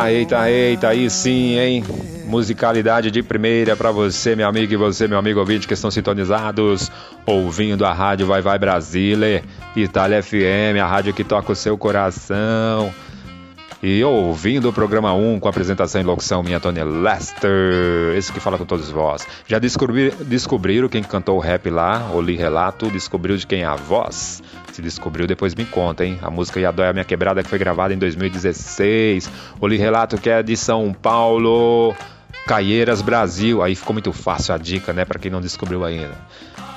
Eita, eita, eita, aí sim, hein? Musicalidade de primeira pra você, meu amigo, e você, meu amigo ouvinte, que estão sintonizados, ouvindo a rádio Vai Vai Brasília, Itália FM, a rádio que toca o seu coração. E ouvindo o programa 1 com apresentação e locução minha, Tony Lester, esse que fala com todos vós. Já descobri, descobriram quem cantou o rap lá, ou li relato, descobriu de quem é a voz? Se descobriu, depois me conta, hein? A música Yadói a Minha Quebrada, que foi gravada em 2016. O li relato que é de São Paulo, Caieiras, Brasil. Aí ficou muito fácil a dica, né? Pra quem não descobriu ainda.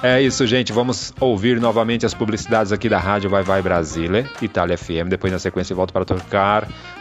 É isso, gente. Vamos ouvir novamente as publicidades aqui da Rádio Vai Vai Brasília, Itália FM. Depois, na sequência, volto para tocar,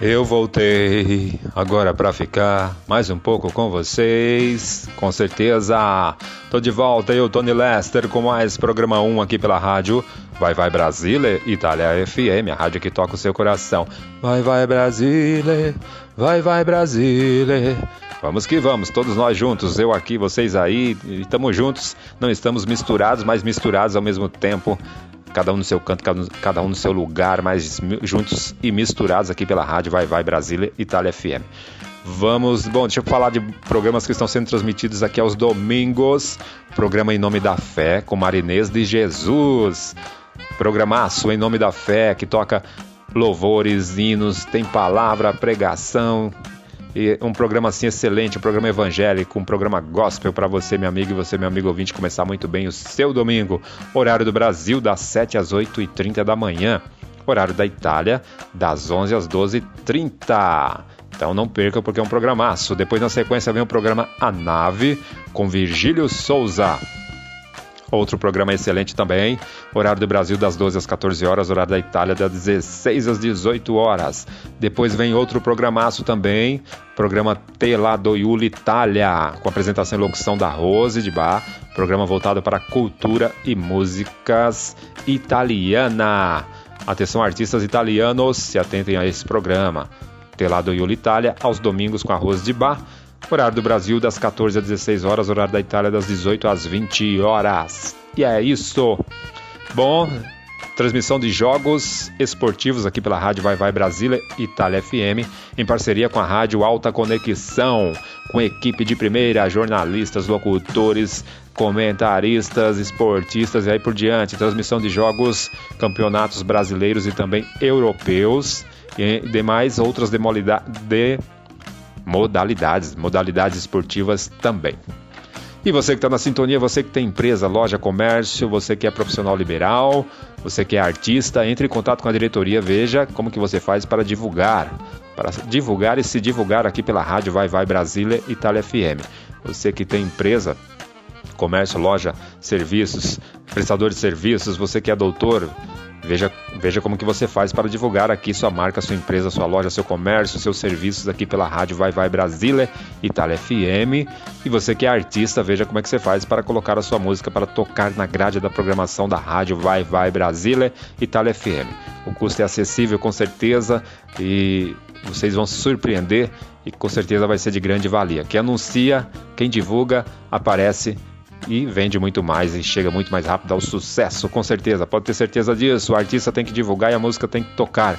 Eu voltei agora para ficar mais um pouco com vocês, com certeza. Tô de volta, eu, Tony Lester, com mais programa 1 aqui pela rádio Vai Vai Brasília, Itália FM, a rádio que toca o seu coração. Vai Vai Brasília, Vai Vai Brasília. Vamos que vamos, todos nós juntos, eu aqui, vocês aí, estamos juntos, não estamos misturados, mas misturados ao mesmo tempo cada um no seu canto, cada um no seu lugar, mas juntos e misturados aqui pela rádio Vai Vai Brasília, Itália FM. Vamos, bom, deixa eu falar de programas que estão sendo transmitidos aqui aos domingos. Programa Em Nome da Fé com Marinês de Jesus. Programaço Em Nome da Fé que toca louvores, hinos, tem palavra, pregação, e um programa assim excelente, um programa evangélico, um programa gospel para você, meu amigo, e você, meu amigo ouvinte, começar muito bem o seu domingo. Horário do Brasil, das 7 às 8h30 da manhã. Horário da Itália, das 11 às 12h30. Então não perca porque é um programaço. Depois na sequência vem o programa A Nave com Virgílio Souza. Outro programa excelente também. Horário do Brasil das 12 às 14 horas, horário da Itália das 16 às 18 horas. Depois vem outro programaço também, programa Tela do Iuli Itália, com apresentação e locução da Rose de Bar, programa voltado para cultura e músicas italiana. Atenção artistas italianos, se atentem a esse programa. Tela do Iuli Itália, aos domingos com a Rose de Bar Horário do Brasil das 14 às 16 horas, horário da Itália das 18 às 20 horas. E é isso. Bom, transmissão de jogos esportivos aqui pela Rádio Vai Vai Brasília, Itália FM, em parceria com a Rádio Alta Conexão, com equipe de primeira, jornalistas, locutores, comentaristas, esportistas e aí por diante. Transmissão de jogos, campeonatos brasileiros e também europeus e demais outras demolidades modalidades, modalidades esportivas também. E você que está na sintonia, você que tem empresa, loja, comércio, você que é profissional liberal, você que é artista, entre em contato com a diretoria, veja como que você faz para divulgar, para divulgar e se divulgar aqui pela rádio Vai Vai Brasília Itália FM. Você que tem empresa, comércio, loja, serviços, prestador de serviços, você que é doutor, Veja, veja como que você faz para divulgar aqui sua marca, sua empresa, sua loja, seu comércio, seus serviços aqui pela rádio Vai Vai Brasília, Itália FM. E você que é artista, veja como é que você faz para colocar a sua música para tocar na grade da programação da rádio Vai Vai Brasília, Itália FM. O custo é acessível com certeza e vocês vão se surpreender e com certeza vai ser de grande valia. Quem anuncia, quem divulga, aparece e vende muito mais e chega muito mais rápido ao sucesso, com certeza. Pode ter certeza disso. O artista tem que divulgar e a música tem que tocar.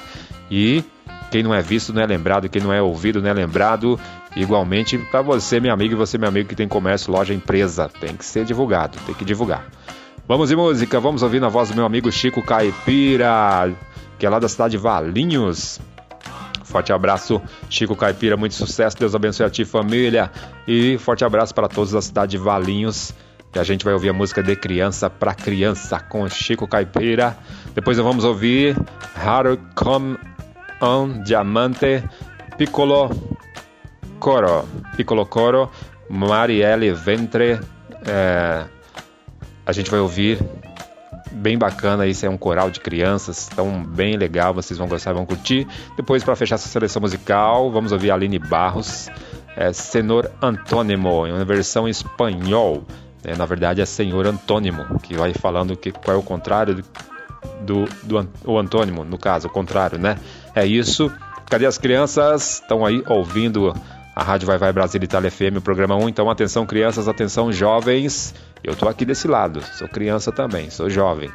E quem não é visto não é lembrado, quem não é ouvido não é lembrado. Igualmente para você, meu amigo, e você, meu amigo que tem comércio, loja, empresa, tem que ser divulgado, tem que divulgar. Vamos de música, vamos ouvir na voz do meu amigo Chico Caipira, que é lá da cidade de Valinhos. Forte abraço, Chico Caipira, muito sucesso, Deus abençoe a ti, família. E forte abraço para todos da cidade de Valinhos. E a gente vai ouvir a música de criança para criança com Chico Caipira. Depois vamos ouvir How Come on Diamante Piccolo Coro. Piccolo Coro, Marielle Ventre. É, a gente vai ouvir bem bacana, isso é um coral de crianças, então bem legal, vocês vão gostar, vão curtir. Depois, para fechar essa seleção musical, vamos ouvir Aline Barros, é, Senor Antônimo, em uma versão espanhol. É, na verdade é senhor antônimo, que vai falando que, qual é o contrário do, do, o antônimo, no caso, o contrário, né? É isso. Cadê as crianças? Estão aí ouvindo a Rádio Vai Vai Brasil Itália FM, o programa 1. Então, atenção, crianças, atenção, jovens. Eu tô aqui desse lado, sou criança também, sou jovem.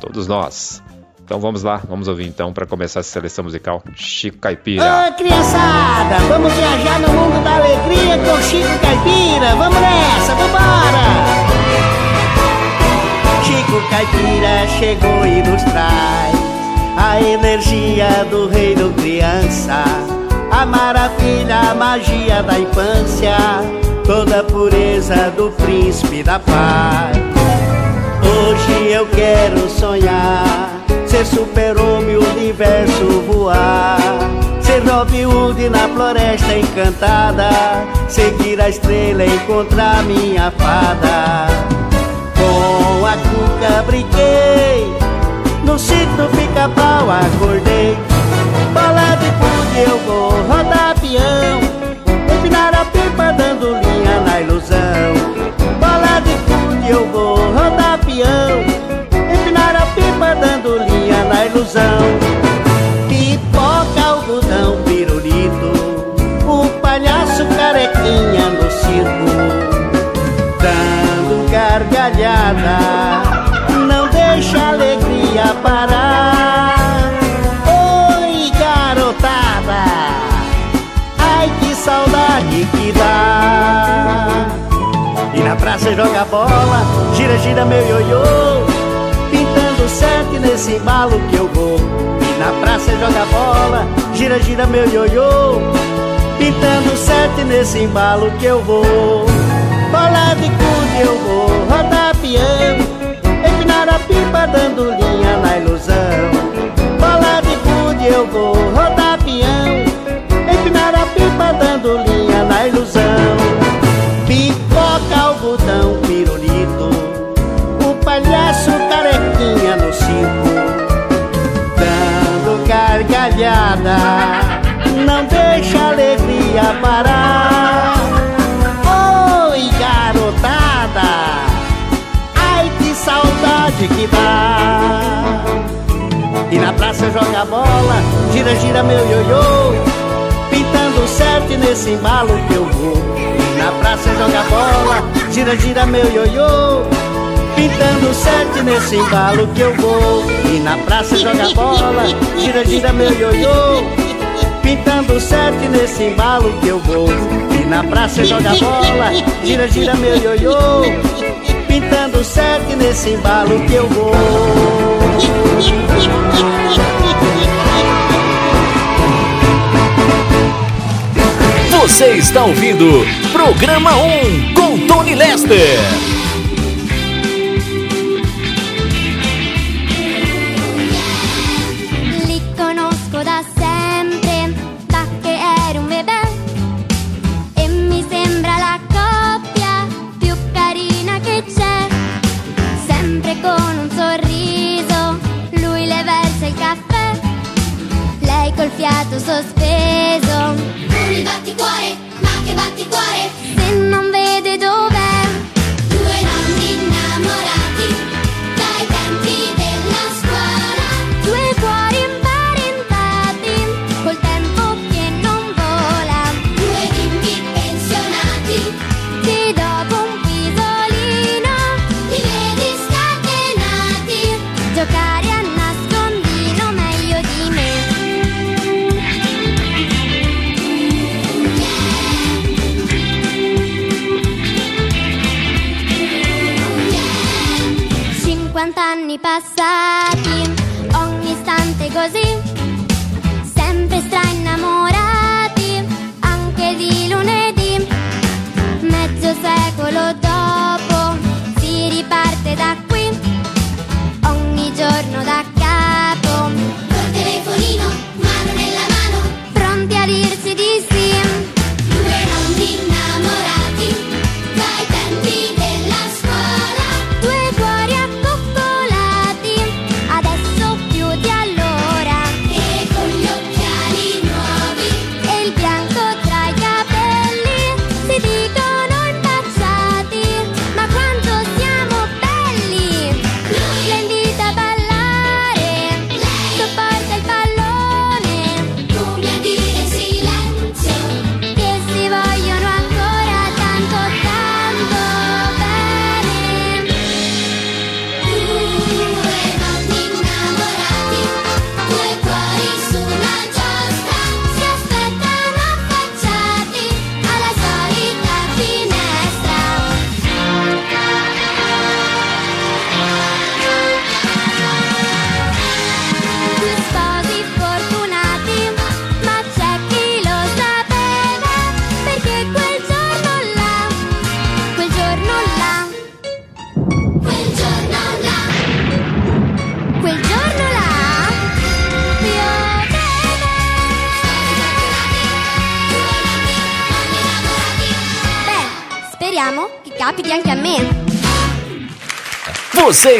Todos nós. Então vamos lá, vamos ouvir então para começar essa seleção musical Chico Caipira. Ô criançada, vamos viajar no mundo da alegria com Chico Caipira. Vamos nessa, vambora! Chico Caipira chegou e nos traz a energia do reino criança, a maravilha, a magia da infância, toda a pureza do príncipe da paz. Hoje eu quero sonhar Ser super-homem, universo voar. Ser Robin Hood na floresta encantada. Seguir a estrela encontrar minha fada. Com a cuca brinquei No sítio pica-pau acordei. Bola de pude eu vou rodar peão Empinar a pipa dando linha na ilusão. Bola de pude eu vou rodar peão dando linha na ilusão. Pipoca, algodão, pirulito O palhaço carequinha no circo. Dando gargalhada Não deixa a alegria parar. Oi, garotada Ai, que saudade que dá. E na praça joga bola Gira, gira meu ioiô nesse embalo que eu vou. E na praça joga bola Gira, gira meu ioiô. Pintando sete nesse embalo que eu vou. Bola de cude eu vou rodar peão Empinar a pipa dando linha na ilusão. Bola de cude eu vou rodar peão Empinar a pipa dando linha na ilusão. Pipoca, algodão, pirulito palhaço carequinha no circo Dando gargalhada. Não deixa a alegria parar. Oi, garotada Ai, que saudade que dá. E na praça joga bola Gira, gira meu ioiô Pintando sete nesse embalo que eu vou. E na praça joga bola Gira, gira meu ioiô Pintando sete nesse embalo que eu vou. E na praça joga bola Gira, gira meu ioiô. Pintando sete nesse embalo que eu vou. E na praça joga bola Gira, gira meu ioiô. Pintando sete nesse embalo que eu vou. Você está ouvindo Programa 1 com Tony Lester.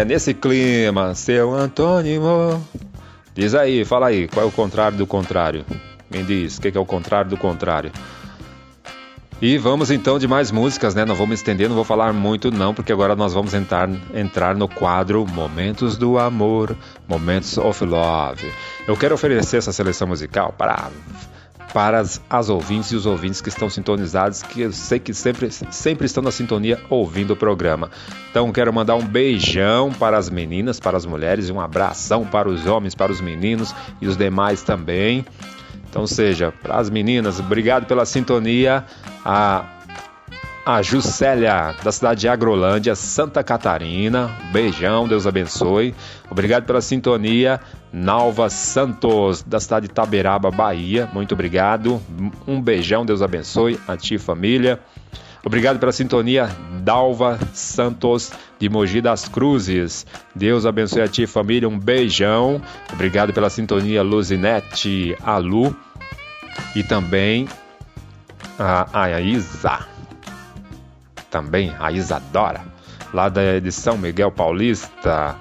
É nesse clima, seu Antônimo. Diz aí, fala aí, qual é o contrário do contrário? Me diz, o que é o contrário do contrário? E vamos então de mais músicas, né? Não vamos estender, não vou falar muito não, porque agora nós vamos entrar, entrar no quadro Momentos do Amor, Momentos of Love. Eu quero oferecer essa seleção musical para para as, as, ouvintes e os ouvintes que estão sintonizados, que eu sei que sempre, sempre estão na sintonia ouvindo o programa. Então quero mandar um beijão para as meninas, para as mulheres e um abração para os homens, para os meninos e os demais também. Então seja, para as meninas, obrigado pela sintonia. A a Juscelia, da cidade de Agrolândia, Santa Catarina. Beijão, Deus abençoe. Obrigado pela sintonia. Nalva Santos, da cidade de Taberaba, Bahia. Muito obrigado. Um beijão, Deus abençoe. A ti, família. Obrigado pela sintonia, Dalva Santos, de Mogi das Cruzes. Deus abençoe a ti, família. Um beijão. Obrigado pela sintonia, Luzinete, Alu. E também a, a Isa também a Isadora, lá da de São Miguel Paulista,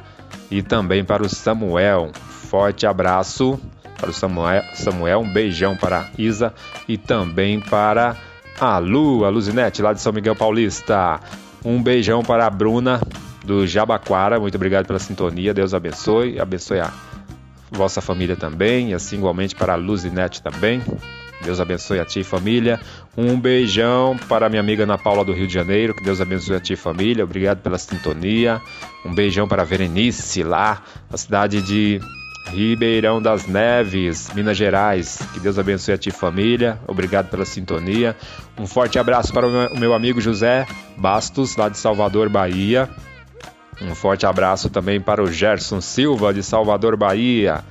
e também para o Samuel. Forte abraço para o Samuel, Samuel um beijão para a Isa e também para a Lu, a Luzinete, lá de São Miguel Paulista. Um beijão para a Bruna do Jabaquara, muito obrigado pela sintonia, Deus abençoe, abençoe a vossa família também, e assim igualmente para a Luzinete também. Deus abençoe a ti, família. Um beijão para minha amiga Ana Paula do Rio de Janeiro. Que Deus abençoe a ti, família. Obrigado pela sintonia. Um beijão para a Verenice, lá na cidade de Ribeirão das Neves, Minas Gerais. Que Deus abençoe a ti, família. Obrigado pela sintonia. Um forte abraço para o meu amigo José Bastos, lá de Salvador, Bahia. Um forte abraço também para o Gerson Silva, de Salvador, Bahia.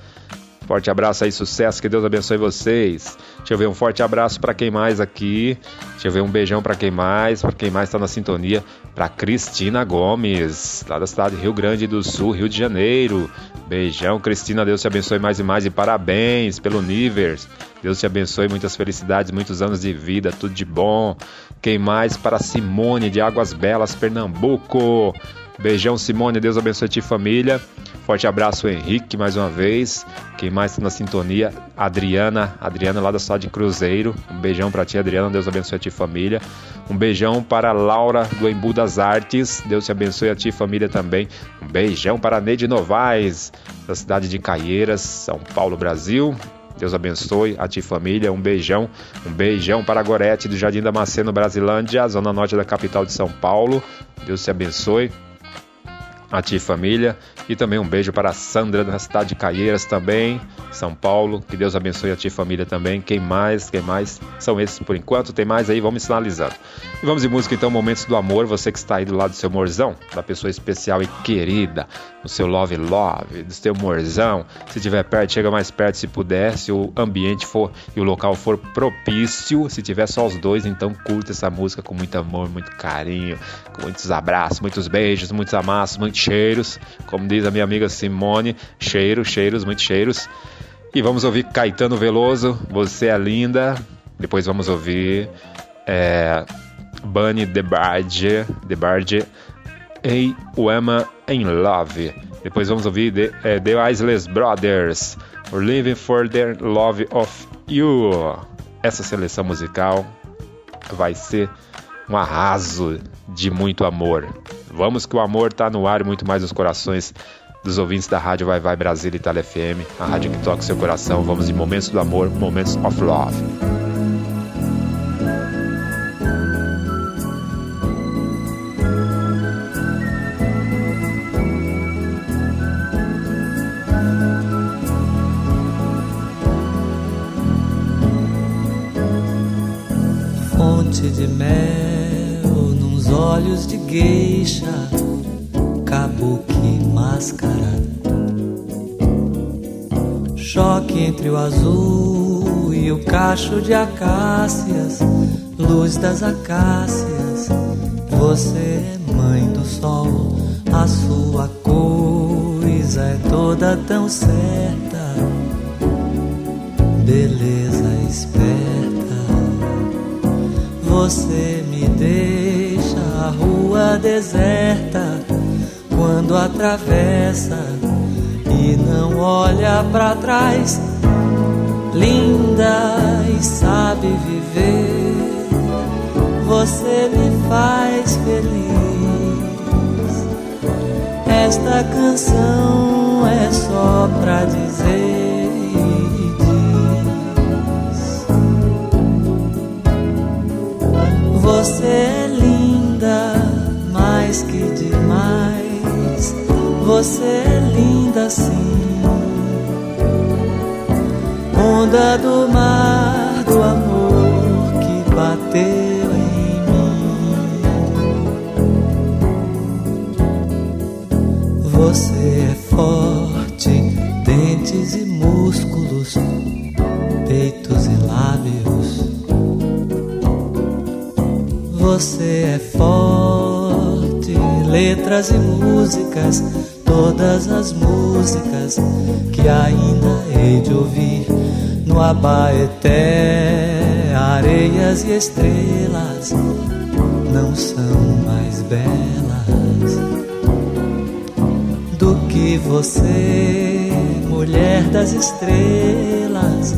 Forte abraço aí, sucesso, que Deus abençoe vocês. Deixa eu ver um forte abraço para quem mais aqui. Deixa eu ver um beijão para quem mais, para quem mais está na sintonia, para Cristina Gomes, lá da cidade de Rio Grande do Sul, Rio de Janeiro. Beijão, Cristina, Deus te abençoe mais e mais e parabéns pelo Nivers. Deus te abençoe, muitas felicidades, muitos anos de vida, tudo de bom. Quem mais para Simone de Águas Belas, Pernambuco. Beijão, Simone. Deus abençoe a ti, família. Forte abraço, Henrique, mais uma vez. Quem mais está na sintonia? Adriana. Adriana, lá da cidade de Cruzeiro. Um beijão para ti, Adriana. Deus abençoe a ti, família. Um beijão para Laura do Embu das Artes. Deus te abençoe a ti, família também. Um beijão para Neide Novaes, da cidade de Caieiras, São Paulo, Brasil. Deus abençoe a ti, família. Um beijão. Um beijão para Gorete do Jardim da Maceno, Brasilândia, zona norte da capital de São Paulo. Deus te abençoe a ti família e também um beijo para a Sandra da cidade de Caieiras também, São Paulo. Que Deus abençoe a ti família também. Quem mais? Quem mais? São esses por enquanto. Tem mais aí? Vamos sinalizando. E vamos de música então, Momentos do Amor. Você que está aí do lado do seu morzão, da pessoa especial e querida, do seu love love, do seu morzão. Se tiver perto, chega mais perto se puder. Se o ambiente for e o local for propício, se tiver só os dois, então curta essa música com muito amor, muito carinho, com muitos abraços, muitos beijos, muitos amassos, muitos cheiros. Como diz a minha amiga Simone, cheiros, cheiros, muitos cheiros. E vamos ouvir Caetano Veloso, Você é Linda. Depois vamos ouvir é, Bunny The Barge, The Barge, Hey Wema in Love. Depois vamos ouvir The, é, The Isless Brothers, Living for the Love of You. Essa seleção musical vai ser um arraso de muito amor. Vamos que o amor está no ar e muito mais nos corações dos ouvintes da Rádio Vai Vai Brasil Itália FM, a rádio que toca seu coração. Vamos de momentos do amor, momentos of love. Olhos de geisha, kabuki máscara. Choque entre o azul e o cacho de acácias, luz das acácias. Você é mãe do sol, a sua coisa é toda tão certa. Beleza esperta, você me deixa rua deserta quando atravessa e não olha para trás. Linda e sabe viver você me faz feliz. Esta canção é só pra dizer diz: Você é linda, mais que demais. Você é linda sim. Onda do mar do amor que bateu Você é forte, dentes e músculos, peitos e lábios. Você é forte, letras e músicas, todas as músicas que ainda hei de ouvir no Abaeté, areias e estrelas não são mais belas que você, mulher das estrelas,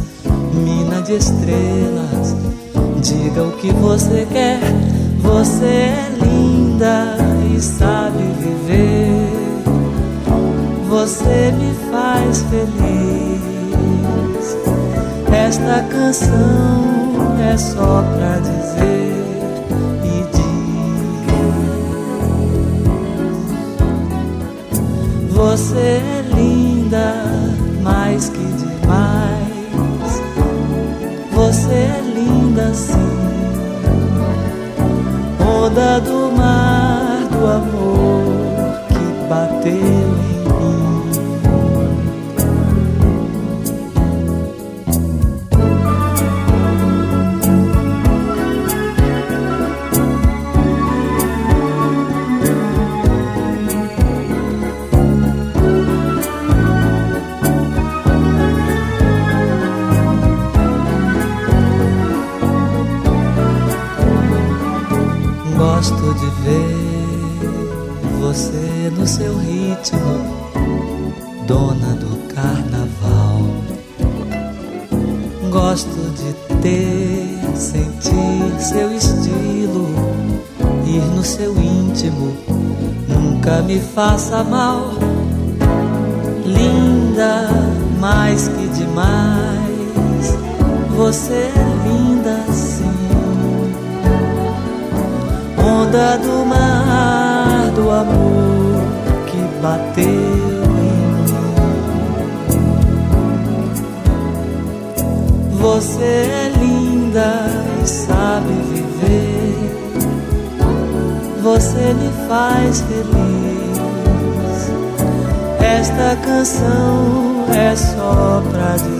mina de estrelas, diga o que você quer. Você é linda e sabe viver. Você me faz feliz. Esta canção é só pra dizer Você é linda, mais que demais. Você é linda sim. Do mar do amor que bateu faça mal. Linda, mais que demais, você é linda sim. Onda do mar do amor bateu em mim. Você é linda e sabe viver. Você me faz Esta canção é só pra dizer.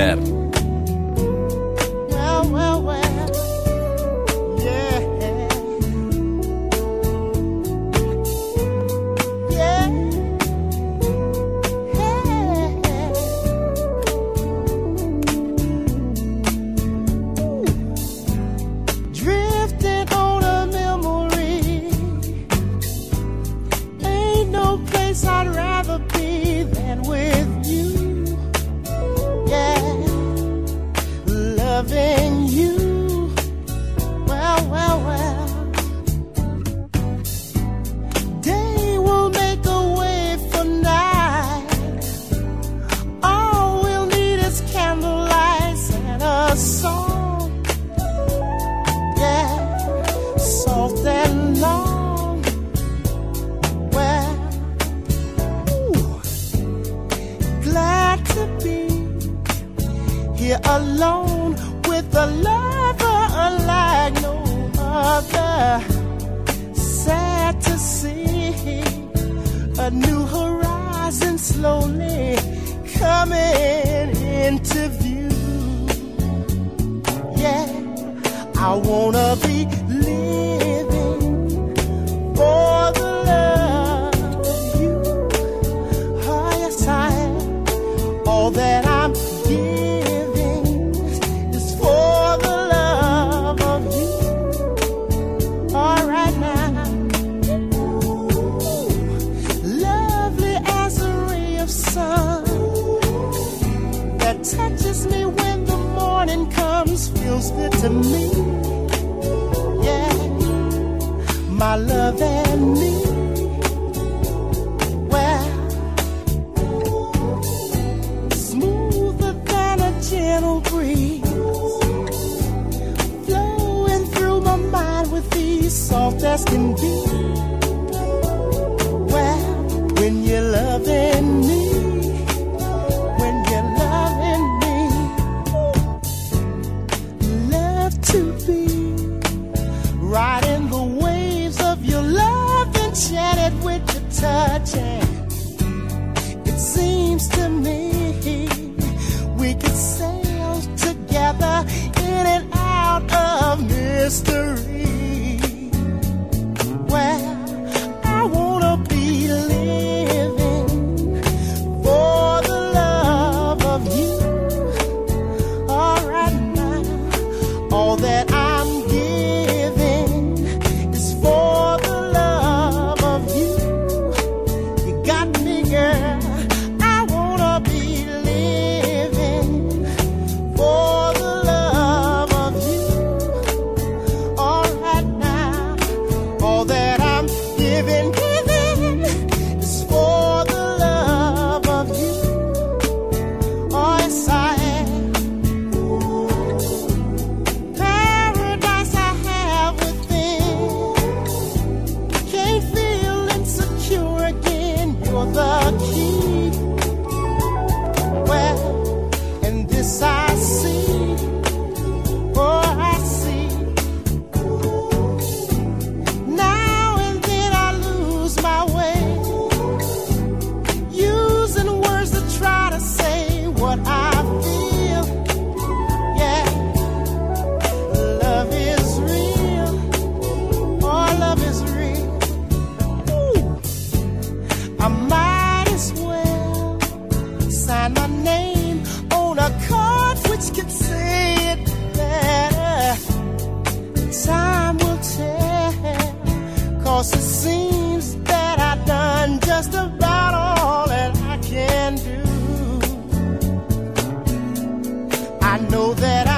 know that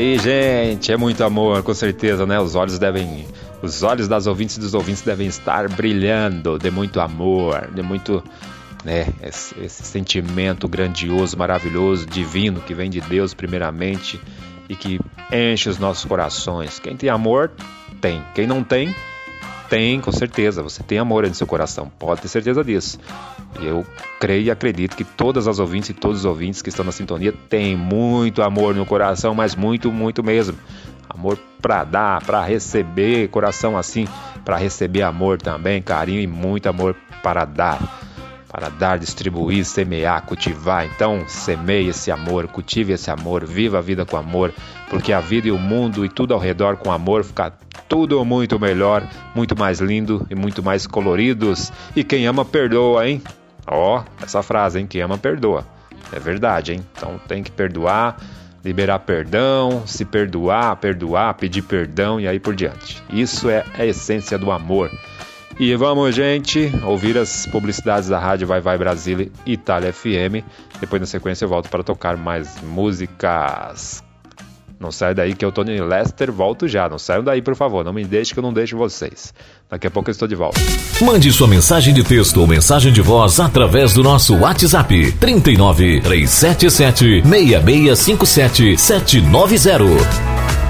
aí, gente? É muito amor, com certeza, né? Os olhos devem. Os olhos das ouvintes e dos ouvintes devem estar brilhando de muito amor, de muito. Né, esse, esse sentimento grandioso, maravilhoso, divino que vem de Deus, primeiramente, e que enche os nossos corações. Quem tem amor, tem. Quem não tem, tem, com certeza. Você tem amor no seu coração, pode ter certeza disso. E eu creio e acredito que todas as ouvintes e todos os ouvintes que estão na sintonia têm muito amor no coração, mas muito, muito mesmo. Amor para dar, para receber, coração assim, para receber amor também, carinho e muito amor para dar. Para dar, distribuir, semear, cultivar. Então, semeie esse amor, cultive esse amor, viva a vida com amor, porque a vida e o mundo e tudo ao redor com amor fica tudo muito melhor, muito mais lindo e muito mais coloridos. E quem ama, perdoa, hein? Ó, essa frase, hein? Quem ama, perdoa. É verdade, hein? Então tem que perdoar, liberar perdão, se perdoar, perdoar, pedir perdão e aí por diante. Isso é a essência do amor. E vamos, gente, ouvir as publicidades da rádio Vai Vai Brasília Itália FM. Depois, na sequência, eu volto para tocar mais músicas. Não sai daí que eu, Tony Lester, volto já. Não saiam daí, por favor. Não me deixe que eu não deixo vocês. Daqui a pouco eu estou de volta. Mande sua mensagem de texto ou mensagem de voz através do nosso WhatsApp 39 377 6657 790.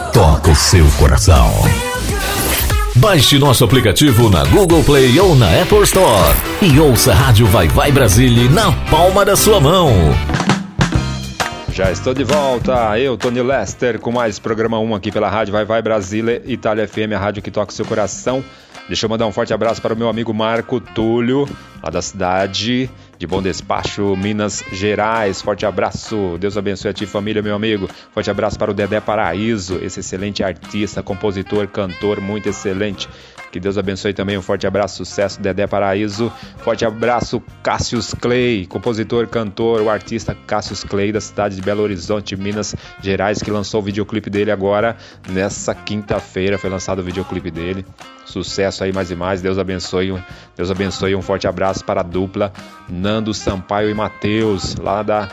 toca o seu coração. Baixe nosso aplicativo na Google Play ou na Apple Store e ouça a Rádio Vai Vai Brasília na palma da sua mão. Já estou de volta, eu, Tony Lester, com mais programa 1 aqui pela Rádio Vai Vai Brasília, Itália FM, a rádio que toca o seu coração. Deixa eu mandar um forte abraço para o meu amigo Marco Túlio, lá da cidade de Bom Despacho, Minas Gerais. Forte abraço, Deus abençoe a ti, família, meu amigo. Forte abraço para o Dedé Paraíso, esse excelente artista, compositor, cantor, muito excelente. Que Deus abençoe também. Um forte abraço, sucesso, Dedé Paraíso. Forte abraço, Cassius Clay, compositor, cantor, o artista Cassius Clay, da cidade de Belo Horizonte, Minas Gerais, que lançou o videoclipe dele agora, nessa quinta-feira. Foi lançado o videoclipe dele. Sucesso aí mais e mais. Deus abençoe. Deus abençoe. Um forte abraço para a dupla Nando Sampaio e Matheus, lá da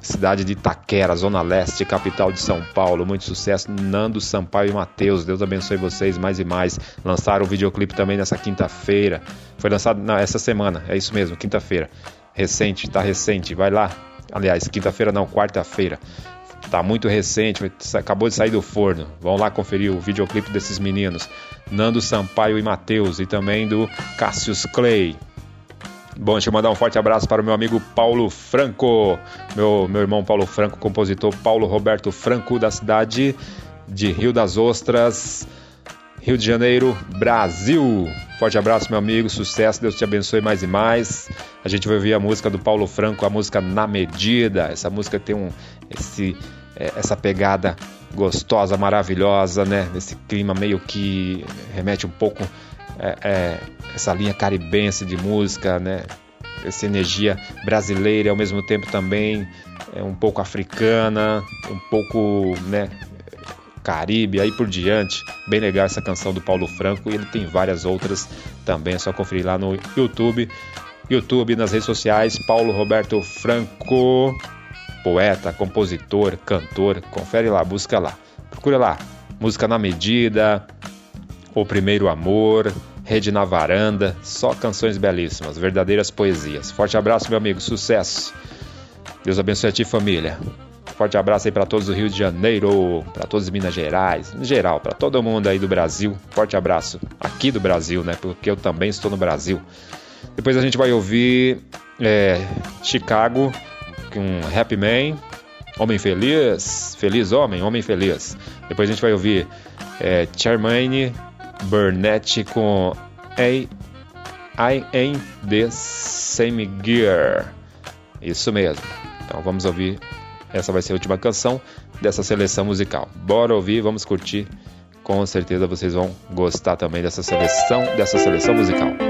cidade de Itaquera, Zona Leste, capital de São Paulo. Muito sucesso, Nando Sampaio e Matheus. Deus abençoe vocês mais e mais. Lançaram o videoclipe também nessa quinta-feira. Foi lançado não, essa semana, é isso mesmo, quinta-feira. Recente, tá recente. Vai lá. Aliás, quinta-feira não, quarta-feira. Tá muito recente, acabou de sair do forno. Vão lá conferir o videoclipe desses meninos. Nando Sampaio e Matheus e também do Cassius Clay. Bom, deixa eu mandar um forte abraço para o meu amigo Paulo Franco, meu, meu irmão Paulo Franco, compositor Paulo Roberto Franco, da cidade de Rio das Ostras, Rio de Janeiro, Brasil. Forte abraço, meu amigo, sucesso, Deus te abençoe mais e mais. A gente vai ouvir a música do Paulo Franco, a música Na Medida. Essa música tem um, esse, é, essa pegada gostosa, maravilhosa, né? Esse clima meio que remete um pouco é, é, essa linha caribense de música, né? Essa energia brasileira e ao mesmo tempo também é um pouco africana, um pouco, né? Caribe, aí por diante. Bem legal essa canção do Paulo Franco e ele tem várias outras também. É só conferir lá no YouTube. YouTube, nas redes sociais, Paulo Roberto Franco, poeta, compositor, cantor. Confere lá, busca lá. Procura lá. Música na medida, O Primeiro Amor, Rede na Varanda, só canções belíssimas, verdadeiras poesias. Forte abraço, meu amigo, sucesso. Deus abençoe a ti, família. Forte abraço aí para todos do Rio de Janeiro, para todos de Minas Gerais, em geral, para todo mundo aí do Brasil. Forte abraço aqui do Brasil, né? Porque eu também estou no Brasil. Depois a gente vai ouvir é, Chicago com Happy Man, Homem Feliz, Feliz Homem, Homem Feliz. Depois a gente vai ouvir é, Charmaine Burnett com I, I Am The Same Gear. Isso mesmo. Então vamos ouvir. Essa vai ser a última canção dessa seleção musical. Bora ouvir, vamos curtir. Com certeza vocês vão gostar também dessa seleção, dessa seleção musical.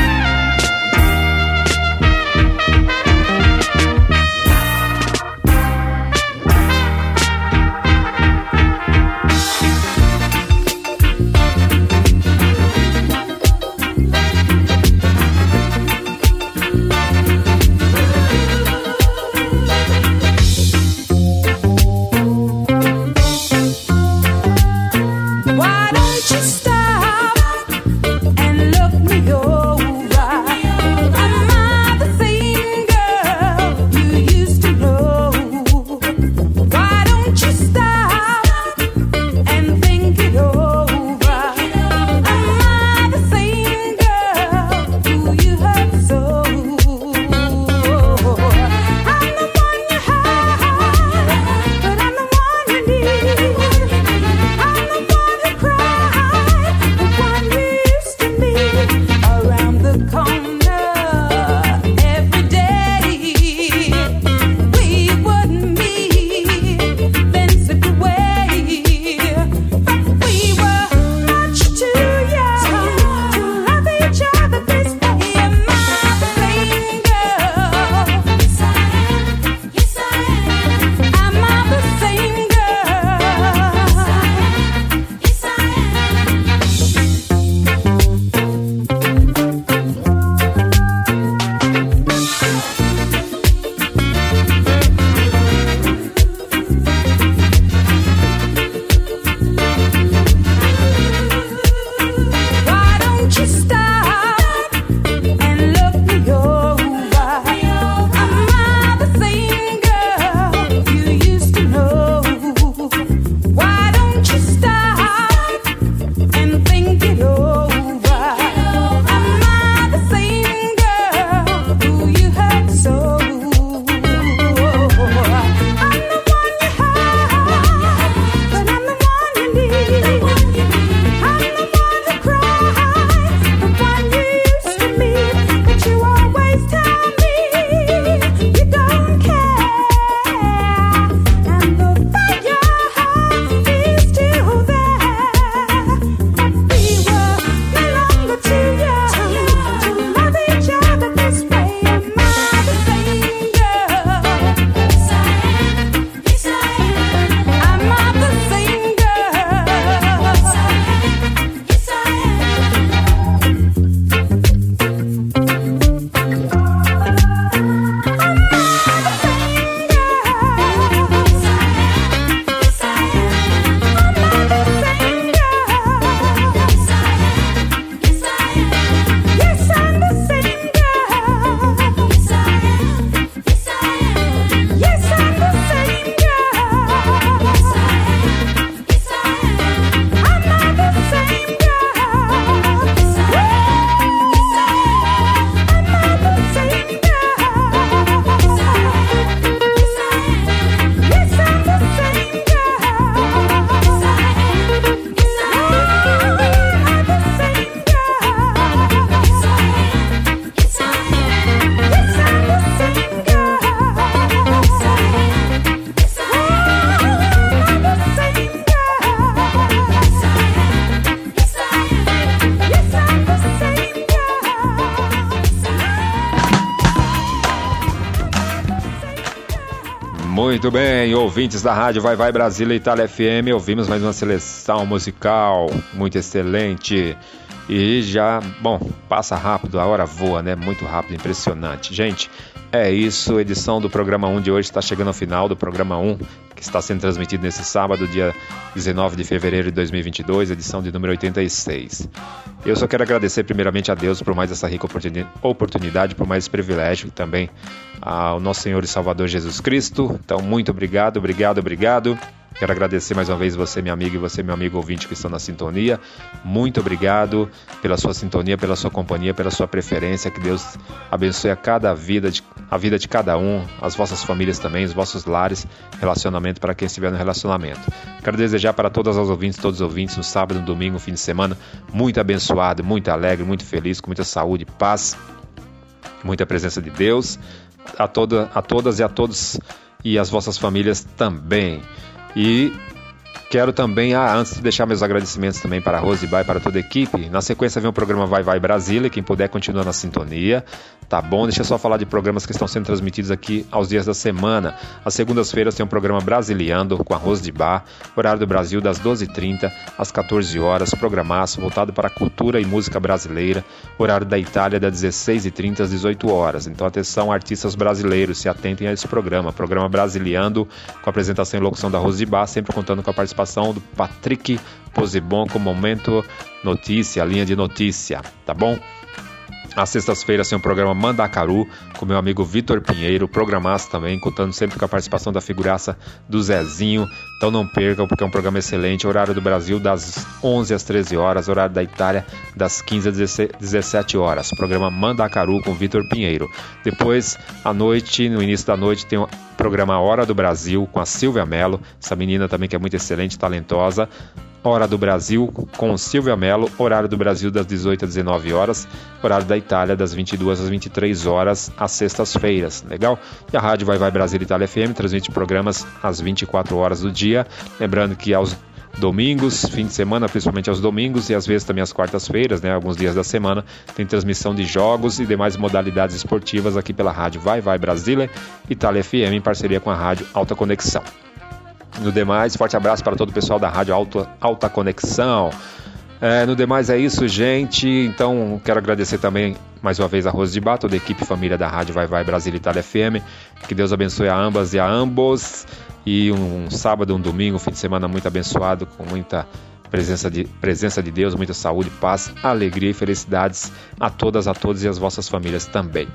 Muito bem, ouvintes da rádio Vai Vai Brasília Itália FM, ouvimos mais uma seleção musical muito excelente. E já, bom, passa rápido, a hora voa, né? Muito rápido, impressionante. Gente, é isso, edição do programa 1 de hoje está chegando ao final do programa 1, que está sendo transmitido nesse sábado, dia 19 de fevereiro de 2022, edição de número 86. Eu só quero agradecer primeiramente a Deus por mais essa rica oportunidade, por mais esse privilégio e também ao nosso Senhor e Salvador Jesus Cristo. Então, muito obrigado, obrigado, obrigado. Quero agradecer mais uma vez você, minha amiga, e você, meu amigo ouvinte que estão na sintonia. Muito obrigado pela sua sintonia, pela sua companhia, pela sua preferência. Que Deus abençoe a cada vida, de, a vida de cada um, as vossas famílias também, os vossos lares, relacionamento para quem estiver no relacionamento. Quero desejar para todas as ouvintes, todos os ouvintes, no sábado, no domingo, no fim de semana, muito abençoado, muito alegre, muito feliz, com muita saúde, paz, muita presença de Deus. A, toda, a todas e a todos e as vossas famílias também. E Quero também, ah, antes de deixar meus agradecimentos também para a Rose Bay, para toda a equipe. Na sequência vem o programa Vai Vai Brasília, quem puder continuar na sintonia. Tá bom? Deixa eu só falar de programas que estão sendo transmitidos aqui aos dias da semana. Às segundas-feiras tem um programa Brasiliando com a Rose de Bar, horário do Brasil das 12h30 às 14 horas, programaço voltado para a cultura e música brasileira, horário da Itália das 16h30 às 18 horas. Então atenção, artistas brasileiros, se atentem a esse programa. Programa Brasiliando com apresentação e locução da Rose de Bar, sempre contando com a participação participação do Patrick Posibon com Momento Notícia, linha de notícia, tá bom? Às sextas-feiras tem o programa Mandacaru com meu amigo Vitor Pinheiro, programaço também, contando sempre com a participação da figuraça do Zezinho. Então não percam, porque é um programa excelente. Horário do Brasil das 11 às 13 horas, horário da Itália das 15 às 17 horas. Programa Mandacaru com Vitor Pinheiro. Depois, à noite, no início da noite, tem o programa Hora do Brasil com a Silvia Mello, essa menina também que é muito excelente, talentosa. Hora do Brasil com Silvia Mello, horário do Brasil das 18 às 19 horas, horário da Itália das 22 às 23 horas, às sextas-feiras, legal? E a Rádio Vai Vai Brasil Itália FM transmite programas às 24 horas do dia, lembrando que aos domingos, fim de semana, principalmente aos domingos e às vezes também às quartas-feiras, né, alguns dias da semana, tem transmissão de jogos e demais modalidades esportivas aqui pela Rádio Vai Vai Brasília, Itália FM em parceria com a Rádio Alta Conexão. No demais, forte abraço para todo o pessoal da Rádio Alta, Alta Conexão. É, no demais é isso, gente. Então, quero agradecer também mais uma vez a Rose de Bar, toda a equipe família da Rádio Vai Vai Brasil Itália FM. Que Deus abençoe a ambas e a ambos. E um sábado, um domingo, um fim de semana muito abençoado, com muita presença de, presença de Deus, muita saúde, paz, alegria e felicidades a todas, a todos e as vossas famílias também.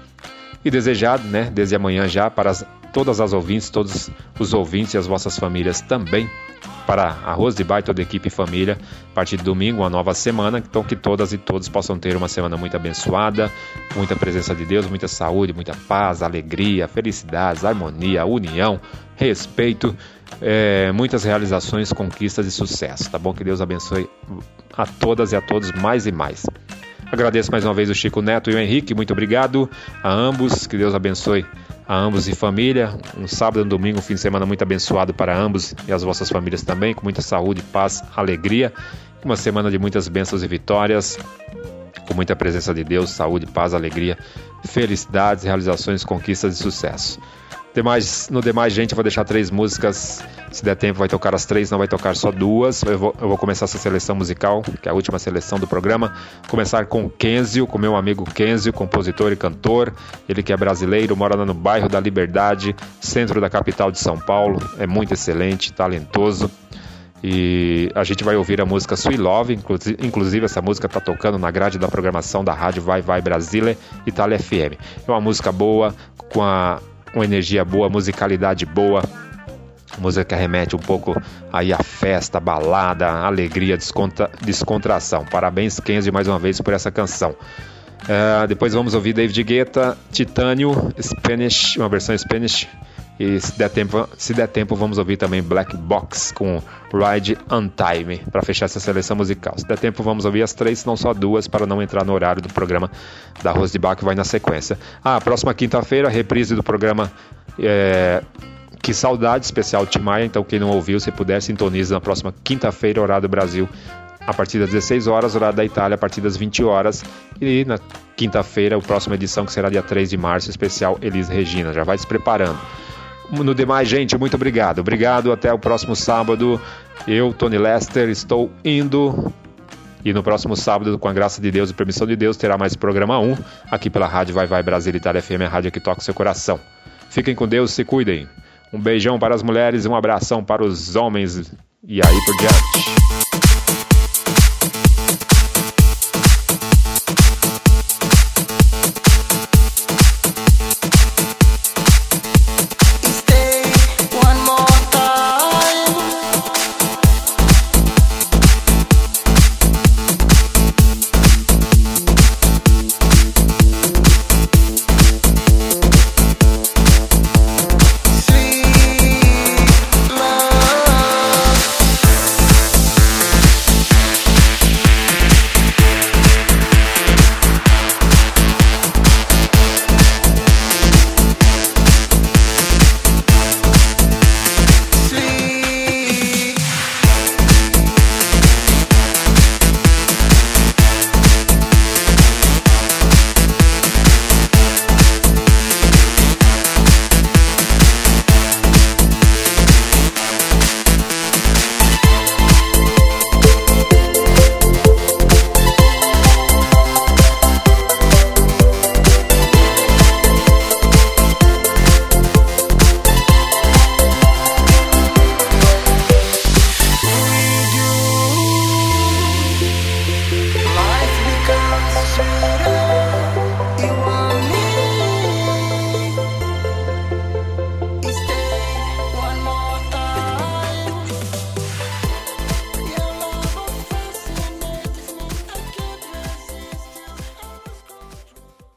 E desejado, né, desde amanhã já, para as, todas as ouvintes, todos os ouvintes e as vossas famílias também, para a Rose de Bai, toda a equipe e família, a partir de domingo, uma nova semana, então que todas e todos possam ter uma semana muito abençoada, muita presença de Deus, muita saúde, muita paz, alegria, felicidades, harmonia, união, respeito, é, muitas realizações, conquistas e sucesso, tá bom? Que Deus abençoe a todas e a todos mais e mais. Agradeço mais uma vez o Chico Neto e o Henrique, muito obrigado a ambos, que Deus abençoe a ambos e família. Um sábado e um domingo, um fim de semana muito abençoado para ambos e as vossas famílias também, com muita saúde, paz, alegria. Uma semana de muitas bênçãos e vitórias, com muita presença de Deus, saúde, paz, alegria, felicidades, realizações, conquistas e sucesso. Demais, no demais, gente, eu vou deixar três músicas. Se der tempo, vai tocar as três, não vai tocar só duas. Eu vou, eu vou começar essa seleção musical, que é a última seleção do programa. Começar com Kenzio, com meu amigo Kenzio, compositor e cantor. Ele que é brasileiro, mora no bairro da Liberdade, centro da capital de São Paulo. É muito excelente, talentoso. E a gente vai ouvir a música Sweet Love, inclusive essa música está tocando na grade da programação da rádio Vai Vai Brasília Itália FM. É uma música boa, com a uma energia boa, musicalidade boa, música que remete um pouco aí à festa, balada, alegria, descontra, descontração. Parabéns, Kenzie, mais uma vez por essa canção. Uh, depois vamos ouvir David Guetta, Titânio, Spanish, uma versão Spanish. E se der tempo, se der tempo vamos ouvir também Black Box com Ride on Time para fechar essa seleção musical. Se der tempo vamos ouvir as três, não só duas, para não entrar no horário do programa da Rose de Bar que vai na sequência. Ah, próxima quinta-feira, reprise do programa é, Que Saudade, especial Timaya. Então quem não ouviu, se puder, sintonize na próxima quinta-feira, horário do Brasil, a partir das 16 horas, horário da Itália, a partir das 20 horas. E na quinta-feira, a próxima edição, que será dia 3 de março, especial Elis Regina. Já vai se preparando. No demais, gente, muito obrigado. Obrigado, até o próximo sábado. Eu, Tony Lester, estou indo. E no próximo sábado, com a graça de Deus e permissão de Deus, terá mais programa 1 aqui pela Rádio Vai Vai Brasil Itália FM, a rádio que toca o seu coração. Fiquem com Deus, se cuidem. Um beijão para as mulheres um abração para os homens. E aí por diante.